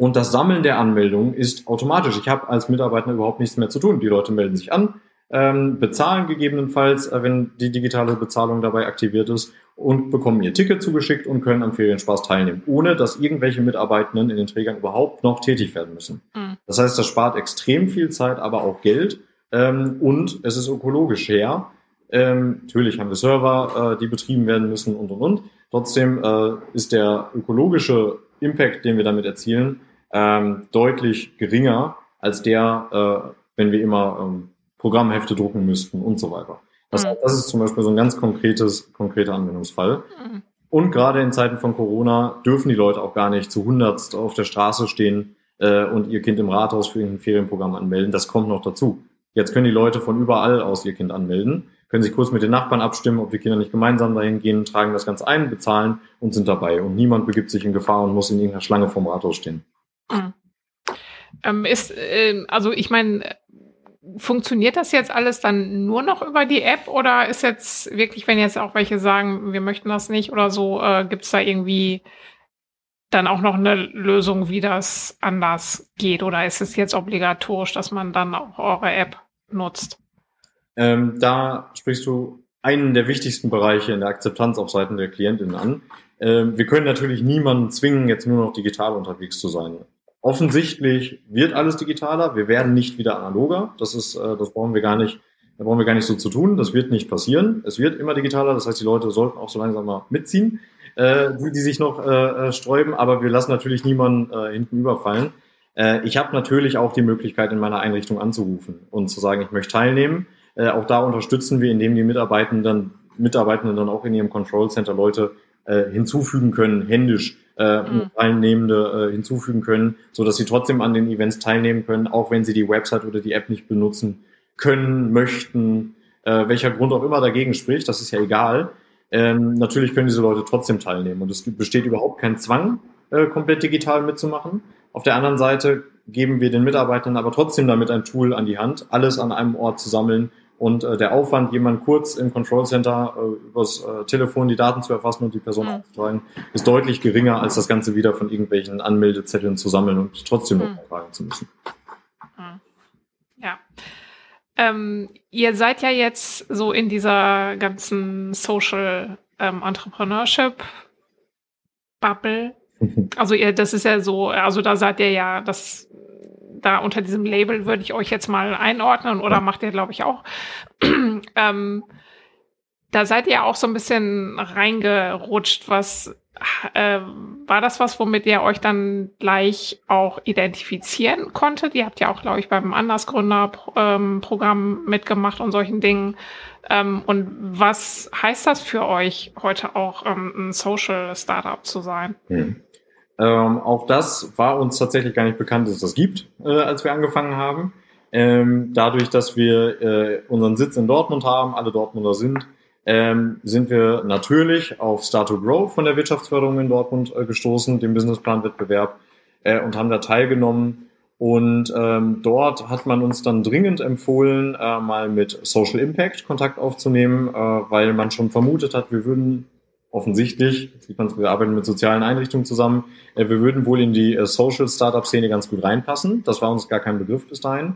und das Sammeln der Anmeldungen ist automatisch. Ich habe als Mitarbeiter überhaupt nichts mehr zu tun. Die Leute melden sich an, ähm, bezahlen gegebenenfalls, äh, wenn die digitale Bezahlung dabei aktiviert ist und bekommen ihr Ticket zugeschickt und können am Ferienspaß teilnehmen, ohne dass irgendwelche Mitarbeitenden in den Trägern überhaupt noch tätig werden müssen. Mhm. Das heißt, das spart extrem viel Zeit, aber auch Geld ähm, und es ist ökologisch her. Ähm, natürlich haben wir Server, äh, die betrieben werden müssen und und und. Trotzdem äh, ist der ökologische Impact, den wir damit erzielen, ähm, deutlich geringer als der, äh, wenn wir immer ähm, Programmhefte drucken müssten und so weiter. Das, mhm. das ist zum Beispiel so ein ganz konkretes, konkreter Anwendungsfall. Mhm. Und gerade in Zeiten von Corona dürfen die Leute auch gar nicht zu hundertst auf der Straße stehen äh, und ihr Kind im Rathaus für ein Ferienprogramm anmelden. Das kommt noch dazu. Jetzt können die Leute von überall aus ihr Kind anmelden, können sich kurz mit den Nachbarn abstimmen, ob die Kinder nicht gemeinsam dahin gehen, tragen das Ganze ein, bezahlen und sind dabei. Und niemand begibt sich in Gefahr und muss in irgendeiner Schlange vom Rathaus stehen. Mhm. Ähm, ist, äh, also ich meine, funktioniert das jetzt alles dann nur noch über die App oder ist jetzt wirklich, wenn jetzt auch welche sagen, wir möchten das nicht oder so, äh, gibt es da irgendwie dann auch noch eine Lösung, wie das anders geht? Oder ist es jetzt obligatorisch, dass man dann auch eure App nutzt? Ähm, da sprichst du einen der wichtigsten Bereiche in der Akzeptanz auf Seiten der Klientinnen an. Ähm, wir können natürlich niemanden zwingen, jetzt nur noch digital unterwegs zu sein. Offensichtlich wird alles digitaler. Wir werden nicht wieder analoger. Das ist, äh, das brauchen wir gar nicht, da brauchen wir gar nicht so zu tun. Das wird nicht passieren. Es wird immer digitaler. Das heißt, die Leute sollten auch so langsam mal mitziehen, äh, die, sich noch äh, sträuben. Aber wir lassen natürlich niemanden hinten überfallen. Ich habe natürlich auch die Möglichkeit, in meiner Einrichtung anzurufen und zu sagen, ich möchte teilnehmen. Auch da unterstützen wir, indem die Mitarbeitenden, Mitarbeitenden dann auch in ihrem Control Center Leute äh, hinzufügen können, händisch äh, mhm. Teilnehmende äh, hinzufügen können, so dass sie trotzdem an den Events teilnehmen können, auch wenn sie die Website oder die App nicht benutzen können, möchten, äh, welcher Grund auch immer dagegen spricht, das ist ja egal. Ähm, natürlich können diese Leute trotzdem teilnehmen und es besteht überhaupt kein Zwang, äh, komplett digital mitzumachen. Auf der anderen Seite geben wir den Mitarbeitern aber trotzdem damit ein Tool an die Hand, alles an einem Ort zu sammeln, und äh, der Aufwand, jemand kurz im Control Center äh, übers äh, Telefon die Daten zu erfassen und die Person mhm. aufzutragen, ist deutlich geringer, als das Ganze wieder von irgendwelchen Anmeldezetteln zu sammeln und trotzdem noch mhm. fragen zu müssen. Mhm. Ja. Ähm, ihr seid ja jetzt so in dieser ganzen Social ähm, Entrepreneurship Bubble. Also ihr, das ist ja so, also da seid ihr ja, das da unter diesem Label würde ich euch jetzt mal einordnen oder macht ihr, glaube ich, auch. ähm, da seid ihr auch so ein bisschen reingerutscht. Was äh, war das was, womit ihr euch dann gleich auch identifizieren konntet? Ihr habt ja auch, glaube ich, beim Andersgründer-Programm ähm, mitgemacht und solchen Dingen. Ähm, und was heißt das für euch, heute auch ähm, ein Social Startup zu sein? Hm. Ähm, auch das war uns tatsächlich gar nicht bekannt, dass es das gibt, äh, als wir angefangen haben. Ähm, dadurch, dass wir äh, unseren Sitz in Dortmund haben, alle Dortmunder sind, ähm, sind wir natürlich auf Start to Grow von der Wirtschaftsförderung in Dortmund äh, gestoßen, dem Businessplan-Wettbewerb, äh, und haben da teilgenommen. Und ähm, dort hat man uns dann dringend empfohlen, äh, mal mit Social Impact Kontakt aufzunehmen, äh, weil man schon vermutet hat, wir würden offensichtlich, wir arbeiten mit sozialen Einrichtungen zusammen, äh, wir würden wohl in die äh, Social Startup Szene ganz gut reinpassen. Das war uns gar kein Begriff bis dahin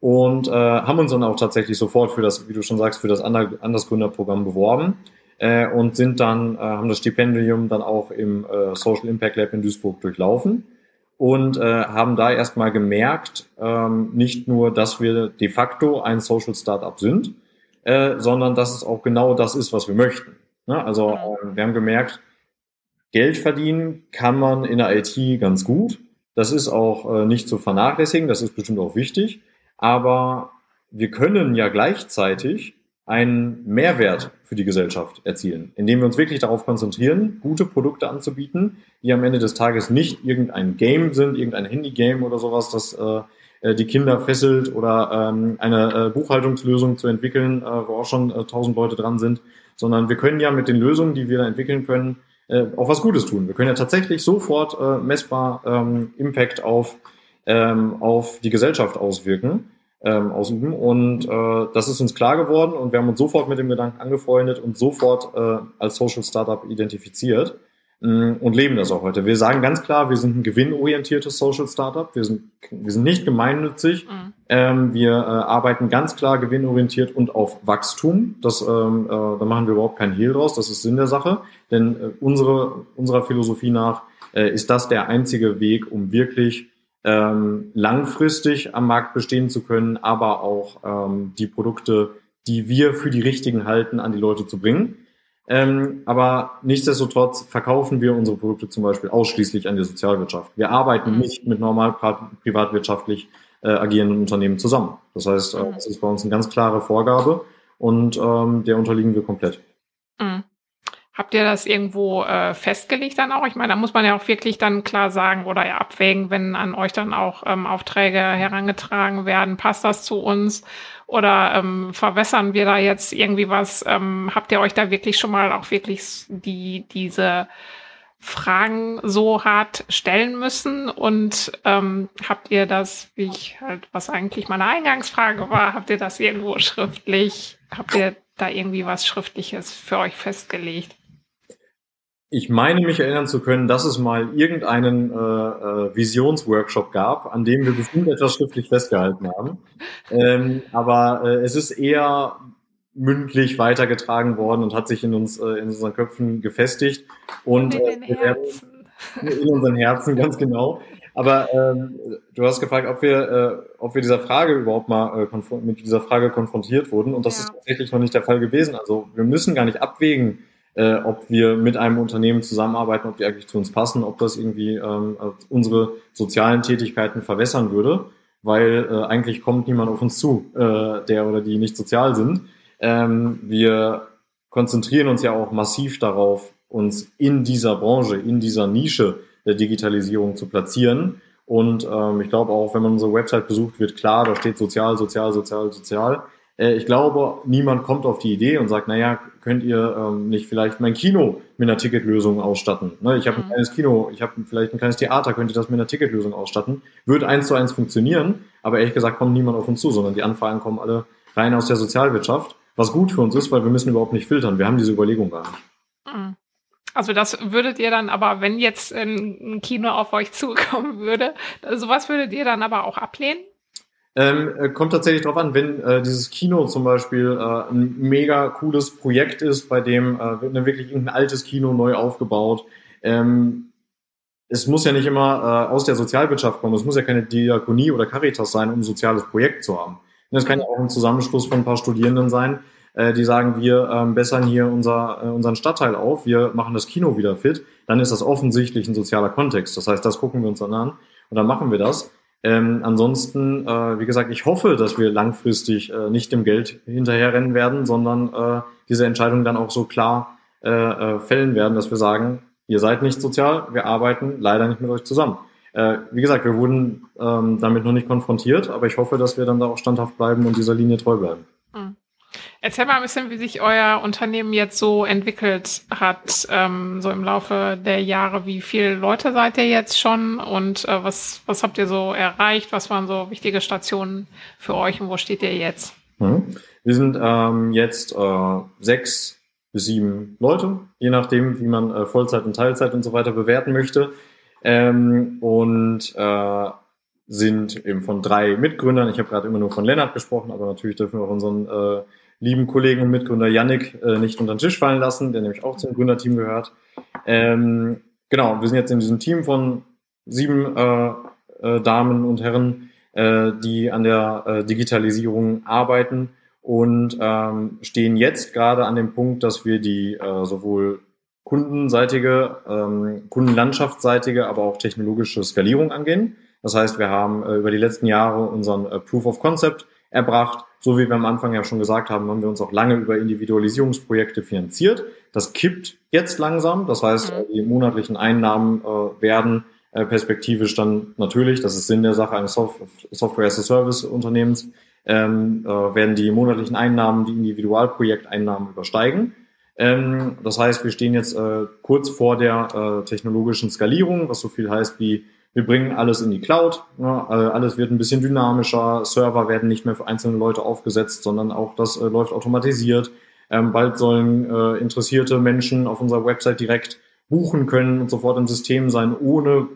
und äh, haben uns dann auch tatsächlich sofort für das, wie du schon sagst, für das Andersgründerprogramm beworben äh, und sind dann, äh, haben das Stipendium dann auch im äh, Social Impact Lab in Duisburg durchlaufen und äh, haben da erstmal gemerkt, ähm, nicht nur, dass wir de facto ein Social Startup sind, äh, sondern dass es auch genau das ist, was wir möchten. Ne? Also äh, wir haben gemerkt, Geld verdienen kann man in der IT ganz gut. Das ist auch äh, nicht zu vernachlässigen, das ist bestimmt auch wichtig. Aber wir können ja gleichzeitig einen Mehrwert für die Gesellschaft erzielen, indem wir uns wirklich darauf konzentrieren, gute Produkte anzubieten, die am Ende des Tages nicht irgendein Game sind, irgendein Handy-Game oder sowas, das äh, äh die Kinder fesselt oder ähm, eine äh, Buchhaltungslösung zu entwickeln, äh, wo auch schon äh, tausend Leute dran sind, sondern wir können ja mit den Lösungen, die wir da entwickeln können, äh, auch was Gutes tun. Wir können ja tatsächlich sofort äh, messbar ähm, Impact auf ähm, auf die Gesellschaft auswirken, ähm, ausüben. Und äh, das ist uns klar geworden und wir haben uns sofort mit dem Gedanken angefreundet und sofort äh, als Social Startup identifiziert und leben das auch heute. Wir sagen ganz klar, wir sind ein gewinnorientiertes Social Startup. Wir sind, wir sind nicht gemeinnützig. Mhm. Ähm, wir äh, arbeiten ganz klar gewinnorientiert und auf Wachstum. Das, ähm, äh, da machen wir überhaupt keinen Hehl draus. Das ist Sinn der Sache. Denn äh, unsere, unserer Philosophie nach äh, ist das der einzige Weg, um wirklich ähm, langfristig am Markt bestehen zu können, aber auch ähm, die Produkte, die wir für die richtigen halten, an die Leute zu bringen. Ähm, aber nichtsdestotrotz verkaufen wir unsere Produkte zum Beispiel ausschließlich an die Sozialwirtschaft. Wir arbeiten mhm. nicht mit normal privatwirtschaftlich äh, agierenden Unternehmen zusammen. Das heißt, äh, mhm. das ist bei uns eine ganz klare Vorgabe und ähm, der unterliegen wir komplett. Mhm. Habt ihr das irgendwo äh, festgelegt dann auch? Ich meine, da muss man ja auch wirklich dann klar sagen oder ja abwägen, wenn an euch dann auch ähm, Aufträge herangetragen werden, passt das zu uns oder ähm, verwässern wir da jetzt irgendwie was? Ähm, habt ihr euch da wirklich schon mal auch wirklich die diese Fragen so hart stellen müssen und ähm, habt ihr das, wie ich halt, was eigentlich meine Eingangsfrage war, habt ihr das irgendwo schriftlich, habt ihr da irgendwie was Schriftliches für euch festgelegt? Ich meine mich erinnern zu können, dass es mal irgendeinen äh, äh, Visionsworkshop gab, an dem wir bestimmt etwas schriftlich festgehalten haben. Ähm, aber äh, es ist eher mündlich weitergetragen worden und hat sich in uns äh, in unseren Köpfen gefestigt und in, äh, in unseren Herzen ganz genau. Aber ähm, du hast gefragt, ob wir, äh, ob wir dieser Frage überhaupt mal äh, mit dieser Frage konfrontiert wurden und das ja. ist tatsächlich noch nicht der Fall gewesen. Also wir müssen gar nicht abwägen, äh, ob wir mit einem Unternehmen zusammenarbeiten, ob die eigentlich zu uns passen, ob das irgendwie ähm, unsere sozialen Tätigkeiten verwässern würde, weil äh, eigentlich kommt niemand auf uns zu, äh, der oder die nicht sozial sind. Ähm, wir konzentrieren uns ja auch massiv darauf, uns in dieser Branche, in dieser Nische der Digitalisierung zu platzieren. Und ähm, ich glaube auch, wenn man unsere Website besucht, wird klar, da steht sozial, sozial, sozial, sozial. Äh, ich glaube, niemand kommt auf die Idee und sagt, naja, könnt ihr ähm, nicht vielleicht mein Kino mit einer Ticketlösung ausstatten? Ne? Ich habe ein mhm. kleines Kino, ich habe vielleicht ein kleines Theater, könnt ihr das mit einer Ticketlösung ausstatten? Wird eins zu eins funktionieren, aber ehrlich gesagt kommt niemand auf uns zu, sondern die Anfragen kommen alle rein aus der Sozialwirtschaft, was gut für uns ist, weil wir müssen überhaupt nicht filtern. Wir haben diese Überlegung gar nicht. Mhm. Also das würdet ihr dann aber, wenn jetzt ein Kino auf euch zukommen würde, sowas würdet ihr dann aber auch ablehnen? Ähm, äh, kommt tatsächlich darauf an, wenn äh, dieses Kino zum Beispiel äh, ein mega cooles Projekt ist, bei dem äh, wird wirklich irgendein altes Kino neu aufgebaut. Ähm, es muss ja nicht immer äh, aus der Sozialwirtschaft kommen, es muss ja keine Diakonie oder Caritas sein, um ein soziales Projekt zu haben. Das kann ja auch ein Zusammenschluss von ein paar Studierenden sein, äh, die sagen, wir ähm, bessern hier unser, äh, unseren Stadtteil auf, wir machen das Kino wieder fit. Dann ist das offensichtlich ein sozialer Kontext. Das heißt, das gucken wir uns dann an und dann machen wir das. Ähm, ansonsten, äh, wie gesagt, ich hoffe, dass wir langfristig äh, nicht dem Geld hinterherrennen werden, sondern äh, diese Entscheidung dann auch so klar äh, äh, fällen werden, dass wir sagen, ihr seid nicht sozial, wir arbeiten leider nicht mit euch zusammen. Äh, wie gesagt, wir wurden ähm, damit noch nicht konfrontiert, aber ich hoffe, dass wir dann da auch standhaft bleiben und dieser Linie treu bleiben. Mhm. Erzähl mal ein bisschen, wie sich euer Unternehmen jetzt so entwickelt hat, ähm, so im Laufe der Jahre. Wie viele Leute seid ihr jetzt schon und äh, was, was habt ihr so erreicht? Was waren so wichtige Stationen für euch und wo steht ihr jetzt? Mhm. Wir sind ähm, jetzt äh, sechs bis sieben Leute, je nachdem, wie man äh, Vollzeit und Teilzeit und so weiter bewerten möchte. Ähm, und äh, sind eben von drei Mitgründern. Ich habe gerade immer nur von Lennart gesprochen, aber natürlich dürfen wir auch unseren äh, lieben Kollegen und Mitgründer Yannick äh, nicht unter den Tisch fallen lassen, der nämlich auch zum Gründerteam gehört. Ähm, genau, wir sind jetzt in diesem Team von sieben äh, äh, Damen und Herren, äh, die an der äh, Digitalisierung arbeiten und ähm, stehen jetzt gerade an dem Punkt, dass wir die äh, sowohl kundenseitige, ähm, kundenlandschaftsseitige, aber auch technologische Skalierung angehen. Das heißt, wir haben äh, über die letzten Jahre unseren äh, Proof of Concept erbracht. So wie wir am Anfang ja schon gesagt haben, haben wir uns auch lange über Individualisierungsprojekte finanziert. Das kippt jetzt langsam. Das heißt, mhm. die monatlichen Einnahmen äh, werden äh, perspektivisch dann natürlich, das ist Sinn der Sache eines Soft Software as a Service Unternehmens, ähm, äh, werden die monatlichen Einnahmen die Individualprojekteinnahmen übersteigen. Ähm, das heißt, wir stehen jetzt äh, kurz vor der äh, technologischen Skalierung, was so viel heißt wie wir bringen alles in die Cloud, ne, äh, alles wird ein bisschen dynamischer, Server werden nicht mehr für einzelne Leute aufgesetzt, sondern auch das äh, läuft automatisiert. Ähm, bald sollen äh, interessierte Menschen auf unserer Website direkt buchen können und sofort im System sein, ohne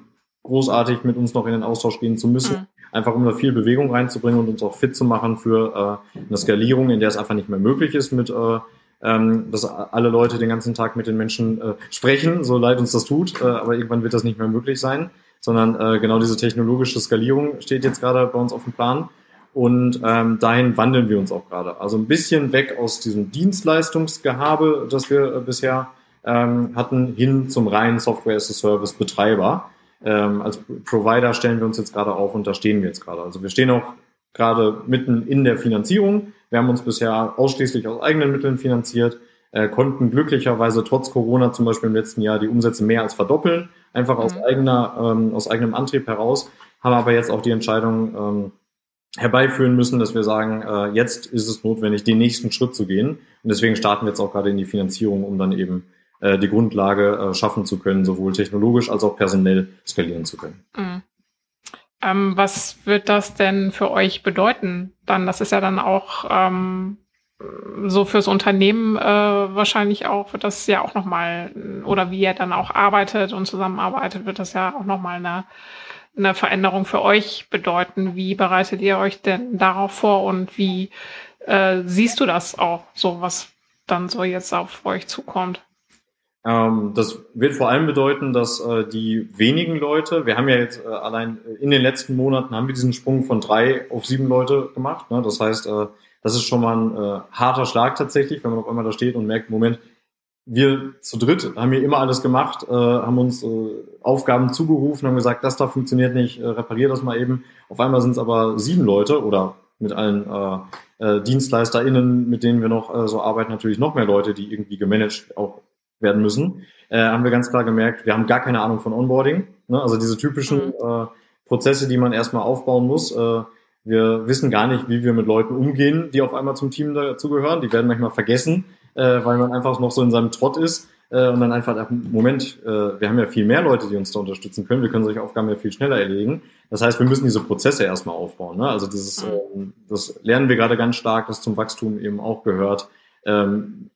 großartig mit uns noch in den Austausch gehen zu müssen. Mhm. Einfach um da viel Bewegung reinzubringen und uns auch fit zu machen für äh, eine Skalierung, in der es einfach nicht mehr möglich ist, mit äh, ähm, dass alle Leute den ganzen Tag mit den Menschen äh, sprechen, so leid uns das tut, äh, aber irgendwann wird das nicht mehr möglich sein, sondern äh, genau diese technologische Skalierung steht jetzt gerade bei uns auf dem Plan. Und ähm, dahin wandeln wir uns auch gerade. Also ein bisschen weg aus diesem Dienstleistungsgehabe, das wir äh, bisher ähm, hatten, hin zum reinen Software as a Service Betreiber. Ähm, als Provider stellen wir uns jetzt gerade auf und da stehen wir jetzt gerade. Also wir stehen auch gerade mitten in der Finanzierung. Wir haben uns bisher ausschließlich aus eigenen Mitteln finanziert, äh, konnten glücklicherweise trotz Corona zum Beispiel im letzten Jahr die Umsätze mehr als verdoppeln, einfach aus mhm. eigener, ähm, aus eigenem Antrieb heraus, haben aber jetzt auch die Entscheidung ähm, herbeiführen müssen, dass wir sagen, äh, jetzt ist es notwendig, den nächsten Schritt zu gehen. Und deswegen starten wir jetzt auch gerade in die Finanzierung, um dann eben äh, die Grundlage äh, schaffen zu können, sowohl technologisch als auch personell skalieren zu können. Mhm. Ähm, was wird das denn für euch bedeuten? Dann, das ist ja dann auch ähm, so fürs Unternehmen äh, wahrscheinlich auch, wird das ja auch nochmal, oder wie ihr dann auch arbeitet und zusammenarbeitet, wird das ja auch nochmal eine, eine Veränderung für euch bedeuten. Wie bereitet ihr euch denn darauf vor und wie äh, siehst du das auch, so was dann so jetzt auf euch zukommt? Ähm, das wird vor allem bedeuten, dass äh, die wenigen Leute, wir haben ja jetzt äh, allein in den letzten Monaten haben wir diesen Sprung von drei auf sieben Leute gemacht. Ne? Das heißt, äh, das ist schon mal ein äh, harter Schlag tatsächlich, wenn man auf einmal da steht und merkt, Moment, wir zu dritt haben hier immer alles gemacht, äh, haben uns äh, Aufgaben zugerufen, haben gesagt, das da funktioniert nicht, äh, reparier das mal eben. Auf einmal sind es aber sieben Leute oder mit allen äh, äh, DienstleisterInnen, mit denen wir noch äh, so arbeiten, natürlich noch mehr Leute, die irgendwie gemanagt auch werden müssen, äh, haben wir ganz klar gemerkt, wir haben gar keine Ahnung von Onboarding. Ne? Also diese typischen mhm. äh, Prozesse, die man erstmal aufbauen muss. Äh, wir wissen gar nicht, wie wir mit Leuten umgehen, die auf einmal zum Team dazugehören. Die werden manchmal vergessen, äh, weil man einfach noch so in seinem Trott ist äh, und dann einfach, Moment, äh, wir haben ja viel mehr Leute, die uns da unterstützen können. Wir können solche Aufgaben ja viel schneller erledigen. Das heißt, wir müssen diese Prozesse erstmal aufbauen. Ne? Also dieses, mhm. äh, das lernen wir gerade ganz stark, das zum Wachstum eben auch gehört. Ähm,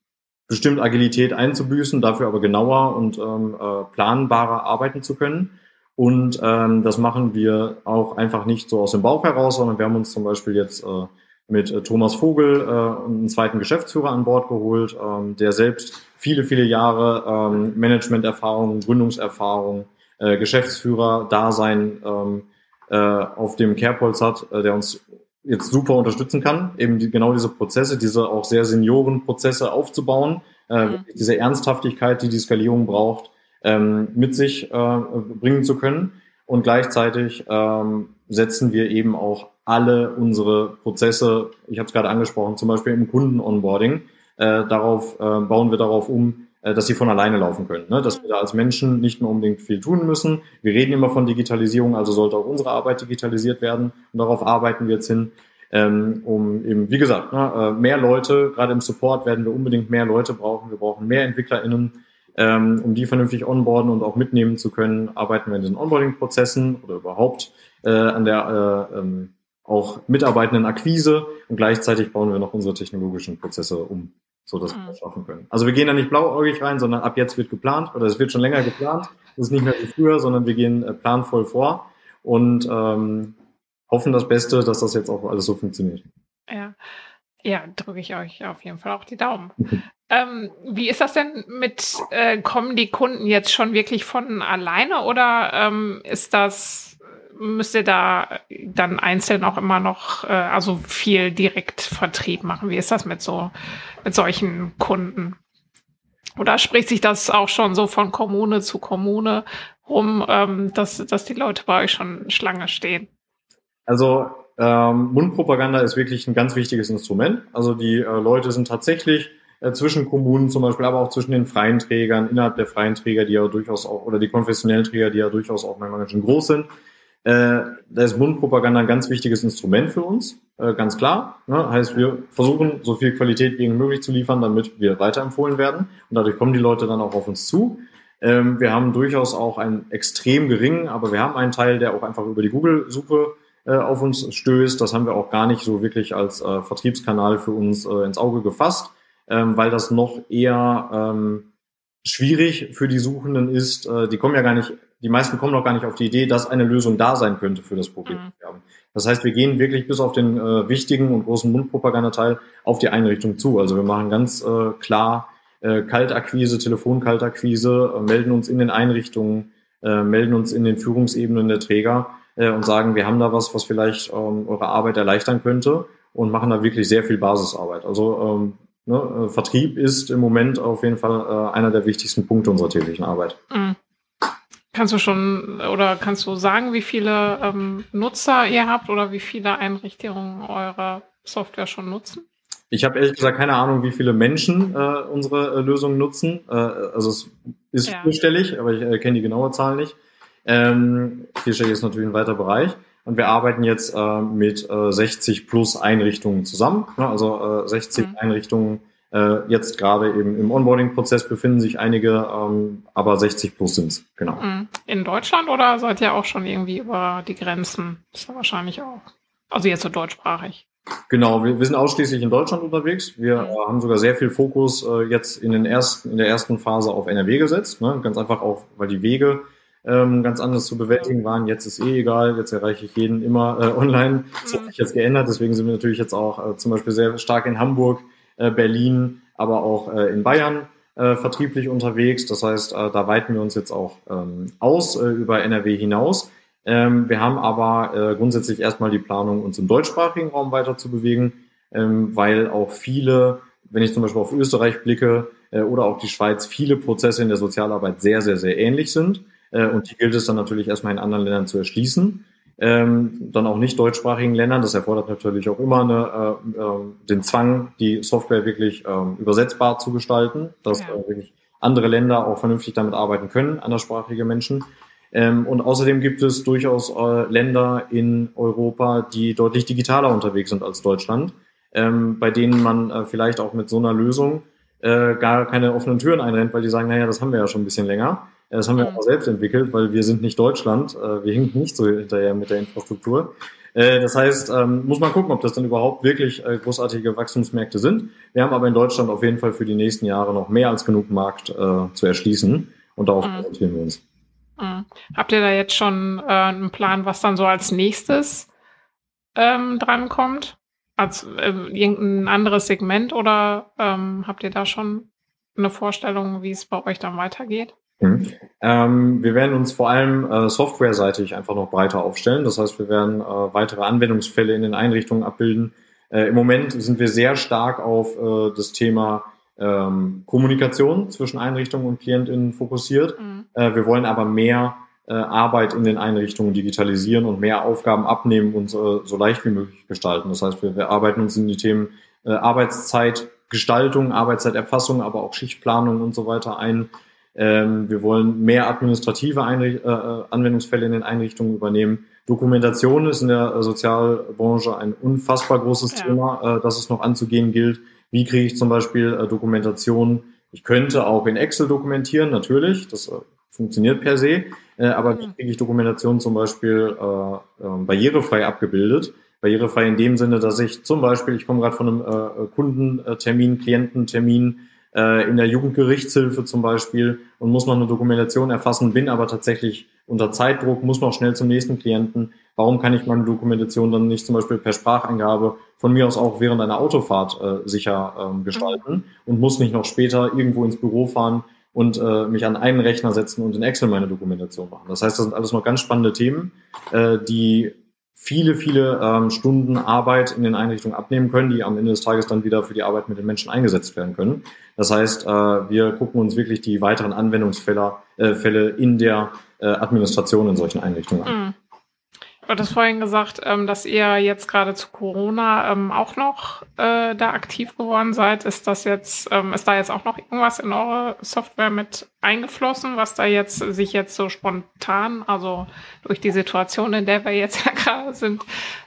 bestimmt Agilität einzubüßen, dafür aber genauer und ähm, äh, planbarer arbeiten zu können. Und ähm, das machen wir auch einfach nicht so aus dem Bauch heraus, sondern wir haben uns zum Beispiel jetzt äh, mit äh, Thomas Vogel äh, einen zweiten Geschäftsführer an Bord geholt, ähm, der selbst viele, viele Jahre ähm, Managementerfahrung, Gründungserfahrung, äh, Geschäftsführer-Dasein ähm, äh, auf dem Kerbholz hat, äh, der uns jetzt super unterstützen kann, eben die, genau diese Prozesse, diese auch sehr Seniorenprozesse aufzubauen, äh, mhm. diese Ernsthaftigkeit, die die Skalierung braucht, ähm, mit sich äh, bringen zu können. Und gleichzeitig ähm, setzen wir eben auch alle unsere Prozesse, ich habe es gerade angesprochen, zum Beispiel im Kunden-Onboarding, äh, darauf äh, bauen wir darauf um, äh, dass sie von alleine laufen können. Ne? Dass wir da als Menschen nicht mehr unbedingt viel tun müssen. Wir reden immer von Digitalisierung, also sollte auch unsere Arbeit digitalisiert werden. Und darauf arbeiten wir jetzt hin. Ähm, um eben, wie gesagt, ne, äh, mehr Leute, gerade im Support werden wir unbedingt mehr Leute brauchen. Wir brauchen mehr EntwicklerInnen, ähm, um die vernünftig onboarden und auch mitnehmen zu können, arbeiten wir in den Onboarding-Prozessen oder überhaupt äh, an der äh, ähm, auch mitarbeitenden Akquise und gleichzeitig bauen wir noch unsere technologischen Prozesse um, so dass mhm. wir das schaffen können. Also wir gehen da nicht blauäugig rein, sondern ab jetzt wird geplant oder es wird schon länger geplant. Das ist nicht mehr wie früher, sondern wir gehen äh, planvoll vor und ähm, hoffen das Beste, dass das jetzt auch alles so funktioniert. Ja, ja, drücke ich euch auf jeden Fall auch die Daumen. ähm, wie ist das denn mit, äh, kommen die Kunden jetzt schon wirklich von alleine oder ähm, ist das, müsst ihr da dann einzeln auch immer noch, äh, also viel Direktvertrieb machen? Wie ist das mit so, mit solchen Kunden? Oder spricht sich das auch schon so von Kommune zu Kommune rum, ähm, dass, dass die Leute bei euch schon Schlange stehen? Also ähm, Mundpropaganda ist wirklich ein ganz wichtiges Instrument. Also die äh, Leute sind tatsächlich äh, zwischen Kommunen zum Beispiel, aber auch zwischen den freien Trägern, innerhalb der freien Träger, die ja durchaus auch, oder die konfessionellen Träger, die ja durchaus auch manchmal ganz schön groß sind. Äh, da ist Mundpropaganda ein ganz wichtiges Instrument für uns, äh, ganz klar. Ne? Heißt, wir versuchen, so viel Qualität wie möglich zu liefern, damit wir weiterempfohlen werden. Und dadurch kommen die Leute dann auch auf uns zu. Ähm, wir haben durchaus auch einen extrem geringen, aber wir haben einen Teil, der auch einfach über die Google-Suche auf uns stößt. Das haben wir auch gar nicht so wirklich als äh, Vertriebskanal für uns äh, ins Auge gefasst, ähm, weil das noch eher ähm, schwierig für die Suchenden ist. Äh, die kommen ja gar nicht, die meisten kommen noch gar nicht auf die Idee, dass eine Lösung da sein könnte für das Problem. Mhm. Das heißt, wir gehen wirklich bis auf den äh, wichtigen und großen Mundpropagandateil auf die Einrichtung zu. Also wir machen ganz äh, klar äh, Kaltakquise, Telefonkaltakquise, äh, melden uns in den Einrichtungen, äh, melden uns in den Führungsebenen der Träger äh, und sagen, wir haben da was, was vielleicht ähm, eure Arbeit erleichtern könnte und machen da wirklich sehr viel Basisarbeit. Also ähm, ne, äh, Vertrieb ist im Moment auf jeden Fall äh, einer der wichtigsten Punkte unserer täglichen Arbeit. Mhm. Kannst du schon oder kannst du sagen, wie viele ähm, Nutzer ihr habt oder wie viele Einrichtungen eure Software schon nutzen? Ich habe ehrlich gesagt keine Ahnung, wie viele Menschen äh, unsere äh, Lösung nutzen. Äh, also es ist ja. vierstellig, aber ich äh, kenne die genaue Zahl nicht. Ähm, vierstellig ist natürlich ein weiter Bereich. Und wir arbeiten jetzt äh, mit äh, 60 plus Einrichtungen zusammen. Ne? Also äh, 60 mhm. Einrichtungen. Äh, jetzt gerade eben im Onboarding-Prozess befinden sich einige, ähm, aber 60 plus sind's genau. Mhm. In Deutschland oder seid ihr auch schon irgendwie über die Grenzen? ist ja wahrscheinlich auch. Also jetzt so deutschsprachig. Genau, wir, wir sind ausschließlich in Deutschland unterwegs. Wir mhm. äh, haben sogar sehr viel Fokus äh, jetzt in, den ersten, in der ersten Phase auf NRW gesetzt. Ne? Ganz einfach auch, weil die Wege ähm, ganz anders zu bewältigen waren. Jetzt ist eh egal, jetzt erreiche ich jeden immer äh, online. Das hat sich jetzt geändert, deswegen sind wir natürlich jetzt auch äh, zum Beispiel sehr stark in Hamburg, äh, Berlin, aber auch äh, in Bayern äh, vertrieblich unterwegs. Das heißt, äh, da weiten wir uns jetzt auch ähm, aus äh, über NRW hinaus. Ähm, wir haben aber äh, grundsätzlich erstmal die Planung, uns im deutschsprachigen Raum weiter zu bewegen, ähm, weil auch viele, wenn ich zum Beispiel auf Österreich blicke äh, oder auch die Schweiz, viele Prozesse in der Sozialarbeit sehr, sehr, sehr ähnlich sind. Äh, und die gilt es dann natürlich erstmal in anderen Ländern zu erschließen. Ähm, dann auch nicht deutschsprachigen Ländern. Das erfordert natürlich auch immer eine, äh, äh, den Zwang, die Software wirklich äh, übersetzbar zu gestalten, dass ja. Äh, wirklich andere Länder auch vernünftig damit arbeiten können, anderssprachige Menschen. Ähm, und außerdem gibt es durchaus äh, Länder in Europa, die deutlich digitaler unterwegs sind als Deutschland, ähm, bei denen man äh, vielleicht auch mit so einer Lösung gar keine offenen Türen einrennt, weil die sagen, naja, das haben wir ja schon ein bisschen länger. Das haben wir mhm. auch selbst entwickelt, weil wir sind nicht Deutschland. Äh, wir hinken nicht so hinterher mit der Infrastruktur. Äh, das heißt, ähm, muss man gucken, ob das dann überhaupt wirklich äh, großartige Wachstumsmärkte sind. Wir haben aber in Deutschland auf jeden Fall für die nächsten Jahre noch mehr als genug Markt zu erschließen und darauf mhm. konzentrieren wir uns. Mhm. Habt ihr da jetzt schon einen Plan, was dann so als nächstes ähm, drankommt? Als äh, irgendein anderes Segment oder ähm, habt ihr da schon eine Vorstellung, wie es bei euch dann weitergeht? Mhm. Ähm, wir werden uns vor allem äh, softwareseitig einfach noch breiter aufstellen. Das heißt, wir werden äh, weitere Anwendungsfälle in den Einrichtungen abbilden. Äh, Im Moment sind wir sehr stark auf äh, das Thema ähm, Kommunikation zwischen Einrichtungen und KlientInnen fokussiert. Mhm. Äh, wir wollen aber mehr äh, Arbeit in den Einrichtungen digitalisieren und mehr Aufgaben abnehmen und so leicht wie möglich gestalten. Das heißt, wir, wir arbeiten uns in die Themen Arbeitszeit Arbeitszeitgestaltung, Arbeitszeiterfassung, aber auch Schichtplanung und so weiter ein. Ähm, wir wollen mehr administrative Einricht äh, äh, Anwendungsfälle in den Einrichtungen übernehmen. Dokumentation ist in der Sozialbranche ein unfassbar großes ja. Thema, äh, das es noch anzugehen gilt. Wie kriege ich zum Beispiel äh, Dokumentation? Ich könnte auch in Excel dokumentieren, natürlich. Das äh, funktioniert per se. Äh, aber wie mhm. kriege ich Dokumentation zum Beispiel äh, äh, barrierefrei abgebildet? Barrierefrei in dem Sinne, dass ich zum Beispiel, ich komme gerade von einem äh, Kundentermin, Kliententermin, äh, in der Jugendgerichtshilfe zum Beispiel und muss noch eine Dokumentation erfassen, bin aber tatsächlich unter Zeitdruck, muss noch schnell zum nächsten Klienten. Warum kann ich meine Dokumentation dann nicht zum Beispiel per Spracheingabe von mir aus auch während einer Autofahrt äh, sicher ähm, gestalten mhm. und muss nicht noch später irgendwo ins Büro fahren und äh, mich an einen Rechner setzen und in Excel meine Dokumentation machen. Das heißt, das sind alles noch ganz spannende Themen, äh, die viele, viele ähm, Stunden Arbeit in den Einrichtungen abnehmen können, die am Ende des Tages dann wieder für die Arbeit mit den Menschen eingesetzt werden können. Das heißt, äh, wir gucken uns wirklich die weiteren Anwendungsfälle äh, Fälle in der äh, Administration in solchen Einrichtungen an. Mhm. Du hattest vorhin gesagt, ähm, dass ihr jetzt gerade zu Corona ähm, auch noch da aktiv geworden seid. Ist das jetzt, ähm, ist da jetzt auch noch irgendwas in eure Software mit eingeflossen, was da jetzt sich jetzt so spontan, also durch die Situation, in der wir jetzt ja gerade sind,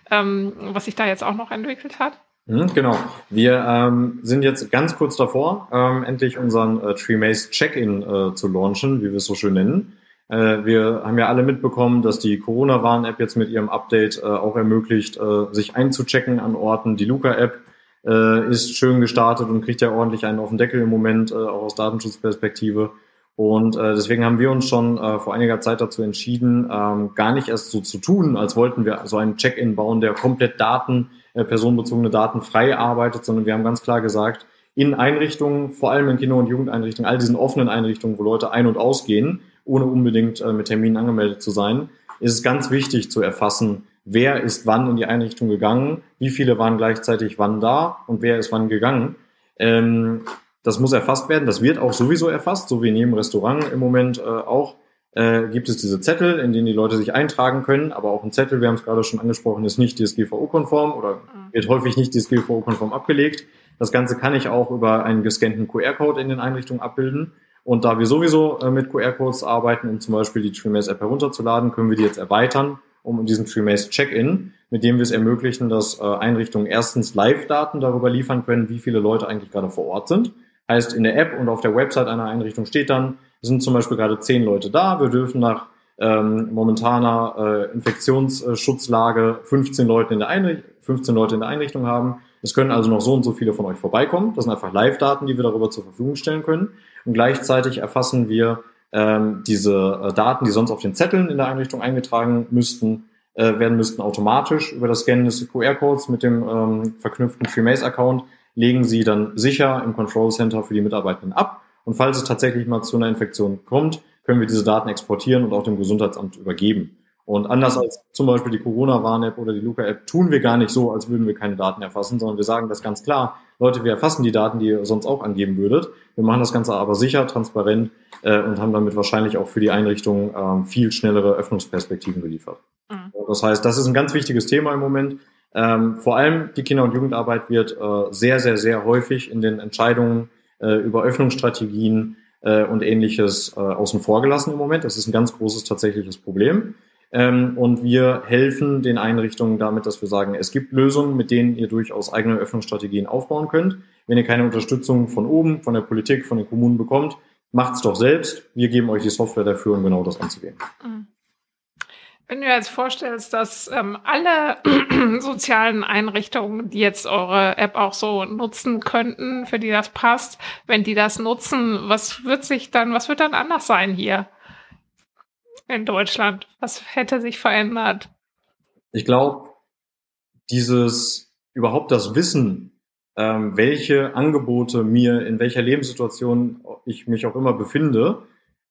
was sich da jetzt auch noch entwickelt hat? Mhm, genau. Wir ähm, sind jetzt ganz kurz davor, ähm, endlich unseren äh, TreeMace Check-in äh, zu launchen, wie wir es so schön nennen. Äh, wir haben ja alle mitbekommen, dass die Corona-Warn-App jetzt mit ihrem Update äh, auch ermöglicht, äh, sich einzuchecken an Orten. Die Luca-App ist schön gestartet und kriegt ja ordentlich einen auf den Deckel im Moment, auch aus Datenschutzperspektive. Und deswegen haben wir uns schon vor einiger Zeit dazu entschieden, ähm, gar nicht erst so zu tun, als wollten wir so einen Check-in bauen, der komplett Daten, personenbezogene Daten frei arbeitet, sondern wir haben ganz klar gesagt, in Einrichtungen, vor allem in Kinder- und Jugendeinrichtungen, all diesen offenen Einrichtungen, wo Leute ein- und ausgehen, ohne unbedingt äh, mit Terminen angemeldet zu sein, ist es ganz wichtig zu erfassen, wer ist wann in die Einrichtung gegangen, wie viele waren gleichzeitig wann da und wer ist wann gegangen. Ähm, das muss erfasst werden. Das wird auch sowieso erfasst, so wie neben Restaurant im Moment äh, auch. Äh, gibt es diese Zettel, in denen die Leute sich eintragen können, aber auch ein Zettel, wir haben es gerade schon angesprochen, ist nicht DSGVO-konform oder mhm. wird häufig nicht DSGVO-konform abgelegt. Das Ganze kann ich auch über einen gescannten QR-Code in den Einrichtungen abbilden. Und da wir sowieso äh, mit QR-Codes arbeiten, um zum Beispiel die TreeMace-App herunterzuladen, können wir die jetzt erweitern, um diesen TreeMace Check-in, mit dem wir es ermöglichen, dass äh, Einrichtungen erstens Live-Daten darüber liefern können, wie viele Leute eigentlich gerade vor Ort sind. Heißt, in der App und auf der Website einer Einrichtung steht dann, sind zum Beispiel gerade zehn Leute da, wir dürfen nach ähm, momentaner äh, Infektionsschutzlage 15 Leute, in der Einrichtung, 15 Leute in der Einrichtung haben. Es können also noch so und so viele von euch vorbeikommen. Das sind einfach Live-Daten, die wir darüber zur Verfügung stellen können. Und gleichzeitig erfassen wir ähm, diese äh, Daten, die sonst auf den Zetteln in der Einrichtung eingetragen müssten, äh, werden müssten automatisch über das Scannen des QR-Codes mit dem ähm, verknüpften FreeMace-Account, legen sie dann sicher im Control Center für die Mitarbeitenden ab. Und falls es tatsächlich mal zu einer Infektion kommt, können wir diese Daten exportieren und auch dem Gesundheitsamt übergeben. Und anders als zum Beispiel die Corona-Warn-App oder die Luca-App tun wir gar nicht so, als würden wir keine Daten erfassen, sondern wir sagen das ganz klar, Leute, wir erfassen die Daten, die ihr sonst auch angeben würdet. Wir machen das Ganze aber sicher, transparent äh, und haben damit wahrscheinlich auch für die Einrichtung äh, viel schnellere Öffnungsperspektiven geliefert. Mhm. Das heißt, das ist ein ganz wichtiges Thema im Moment. Ähm, vor allem die Kinder- und Jugendarbeit wird äh, sehr, sehr, sehr häufig in den Entscheidungen äh, über Öffnungsstrategien äh, und ähnliches äh, außen vor gelassen im Moment. Das ist ein ganz großes tatsächliches Problem. Ähm, und wir helfen den Einrichtungen damit, dass wir sagen, es gibt Lösungen, mit denen ihr durchaus eigene Öffnungsstrategien aufbauen könnt. Wenn ihr keine Unterstützung von oben, von der Politik, von den Kommunen bekommt, macht's doch selbst. Wir geben euch die Software dafür, um genau das anzugehen. Wenn du dir jetzt vorstellst, dass ähm, alle sozialen Einrichtungen, die jetzt eure App auch so nutzen könnten, für die das passt, wenn die das nutzen, was wird sich dann, was wird dann anders sein hier? in Deutschland? Was hätte sich verändert? Ich glaube, dieses überhaupt das Wissen, ähm, welche Angebote mir in welcher Lebenssituation ich mich auch immer befinde,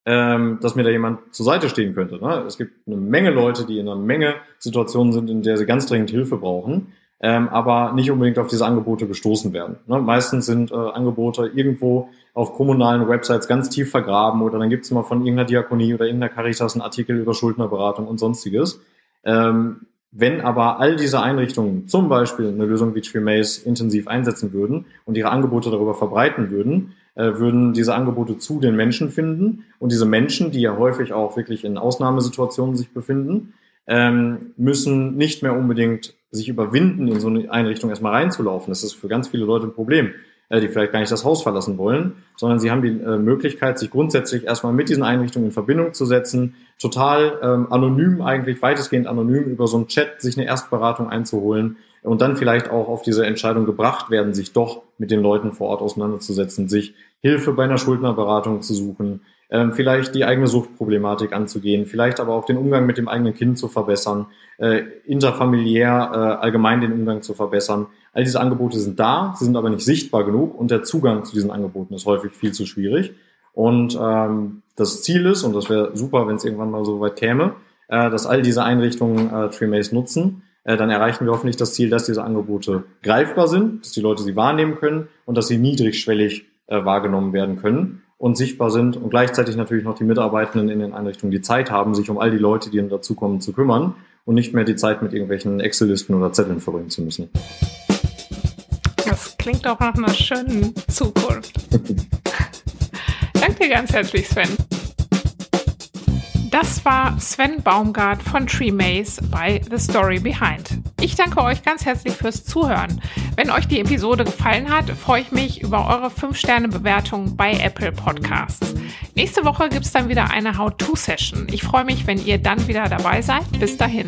ähm, dass mir da jemand zur Seite stehen könnte. Ne? Es gibt eine Menge Leute, die in einer Menge Situationen sind, in der sie ganz dringend Hilfe brauchen ähm, aber nicht unbedingt auf diese Angebote gestoßen werden. Ne? Meistens sind äh, Angebote irgendwo auf kommunalen Websites ganz tief vergraben oder dann gibt es mal von irgendeiner Diakonie oder irgendeiner Caritas einen Artikel über Schuldnerberatung und sonstiges. Ähm, Wenn aber all diese Einrichtungen zum Beispiel eine Lösung wie TreeMaze intensiv einsetzen würden und ihre Angebote darüber verbreiten würden, würden diese Angebote zu den Menschen finden. Und diese Menschen, die ja häufig auch wirklich in Ausnahmesituationen sich befinden, ähm, müssen nicht mehr unbedingt sich überwinden, in so eine Einrichtung erstmal reinzulaufen. Das ist für ganz viele Leute ein Problem, äh, die vielleicht gar nicht das Haus verlassen wollen, sondern sie haben die äh, Möglichkeit, sich grundsätzlich erstmal mit diesen Einrichtungen in Verbindung zu setzen, total ähm, anonym eigentlich, weitestgehend anonym über so einen Chat sich eine Erstberatung einzuholen und dann vielleicht auch auf diese Entscheidung gebracht werden, sich doch mit den Leuten vor Ort auseinanderzusetzen, sich Hilfe bei einer Schuldnerberatung zu suchen, ähm, vielleicht die eigene Suchtproblematik anzugehen, vielleicht aber auch den Umgang mit dem eigenen Kind zu verbessern, äh, interfamiliär äh, allgemein den Umgang zu verbessern. All diese Angebote sind da, sie sind aber nicht sichtbar genug und der Zugang zu diesen Angeboten ist häufig viel zu schwierig. Und ähm, das Ziel ist, und das wäre super, wenn es irgendwann mal so weit käme, äh, dass all diese Einrichtungen äh, TreeMace nutzen, äh, dann erreichen wir hoffentlich das Ziel, dass diese Angebote greifbar sind, dass die Leute sie wahrnehmen können und dass sie niedrigschwellig äh, wahrgenommen werden können und sichtbar sind und gleichzeitig natürlich noch die Mitarbeitenden in den Einrichtungen die Zeit haben, sich um all die Leute, die dann dazukommen, zu kümmern und nicht mehr die Zeit mit irgendwelchen Excel-Listen oder Zetteln verbringen zu müssen. Das klingt doch nach einer schönen Zukunft. Danke ganz herzlich, Sven. Das war Sven Baumgart von TreeMaze bei The Story Behind. Ich danke euch ganz herzlich fürs Zuhören. Wenn euch die Episode gefallen hat, freue ich mich über eure 5-Sterne-Bewertung bei Apple Podcasts. Nächste Woche gibt es dann wieder eine How-To-Session. Ich freue mich, wenn ihr dann wieder dabei seid. Bis dahin.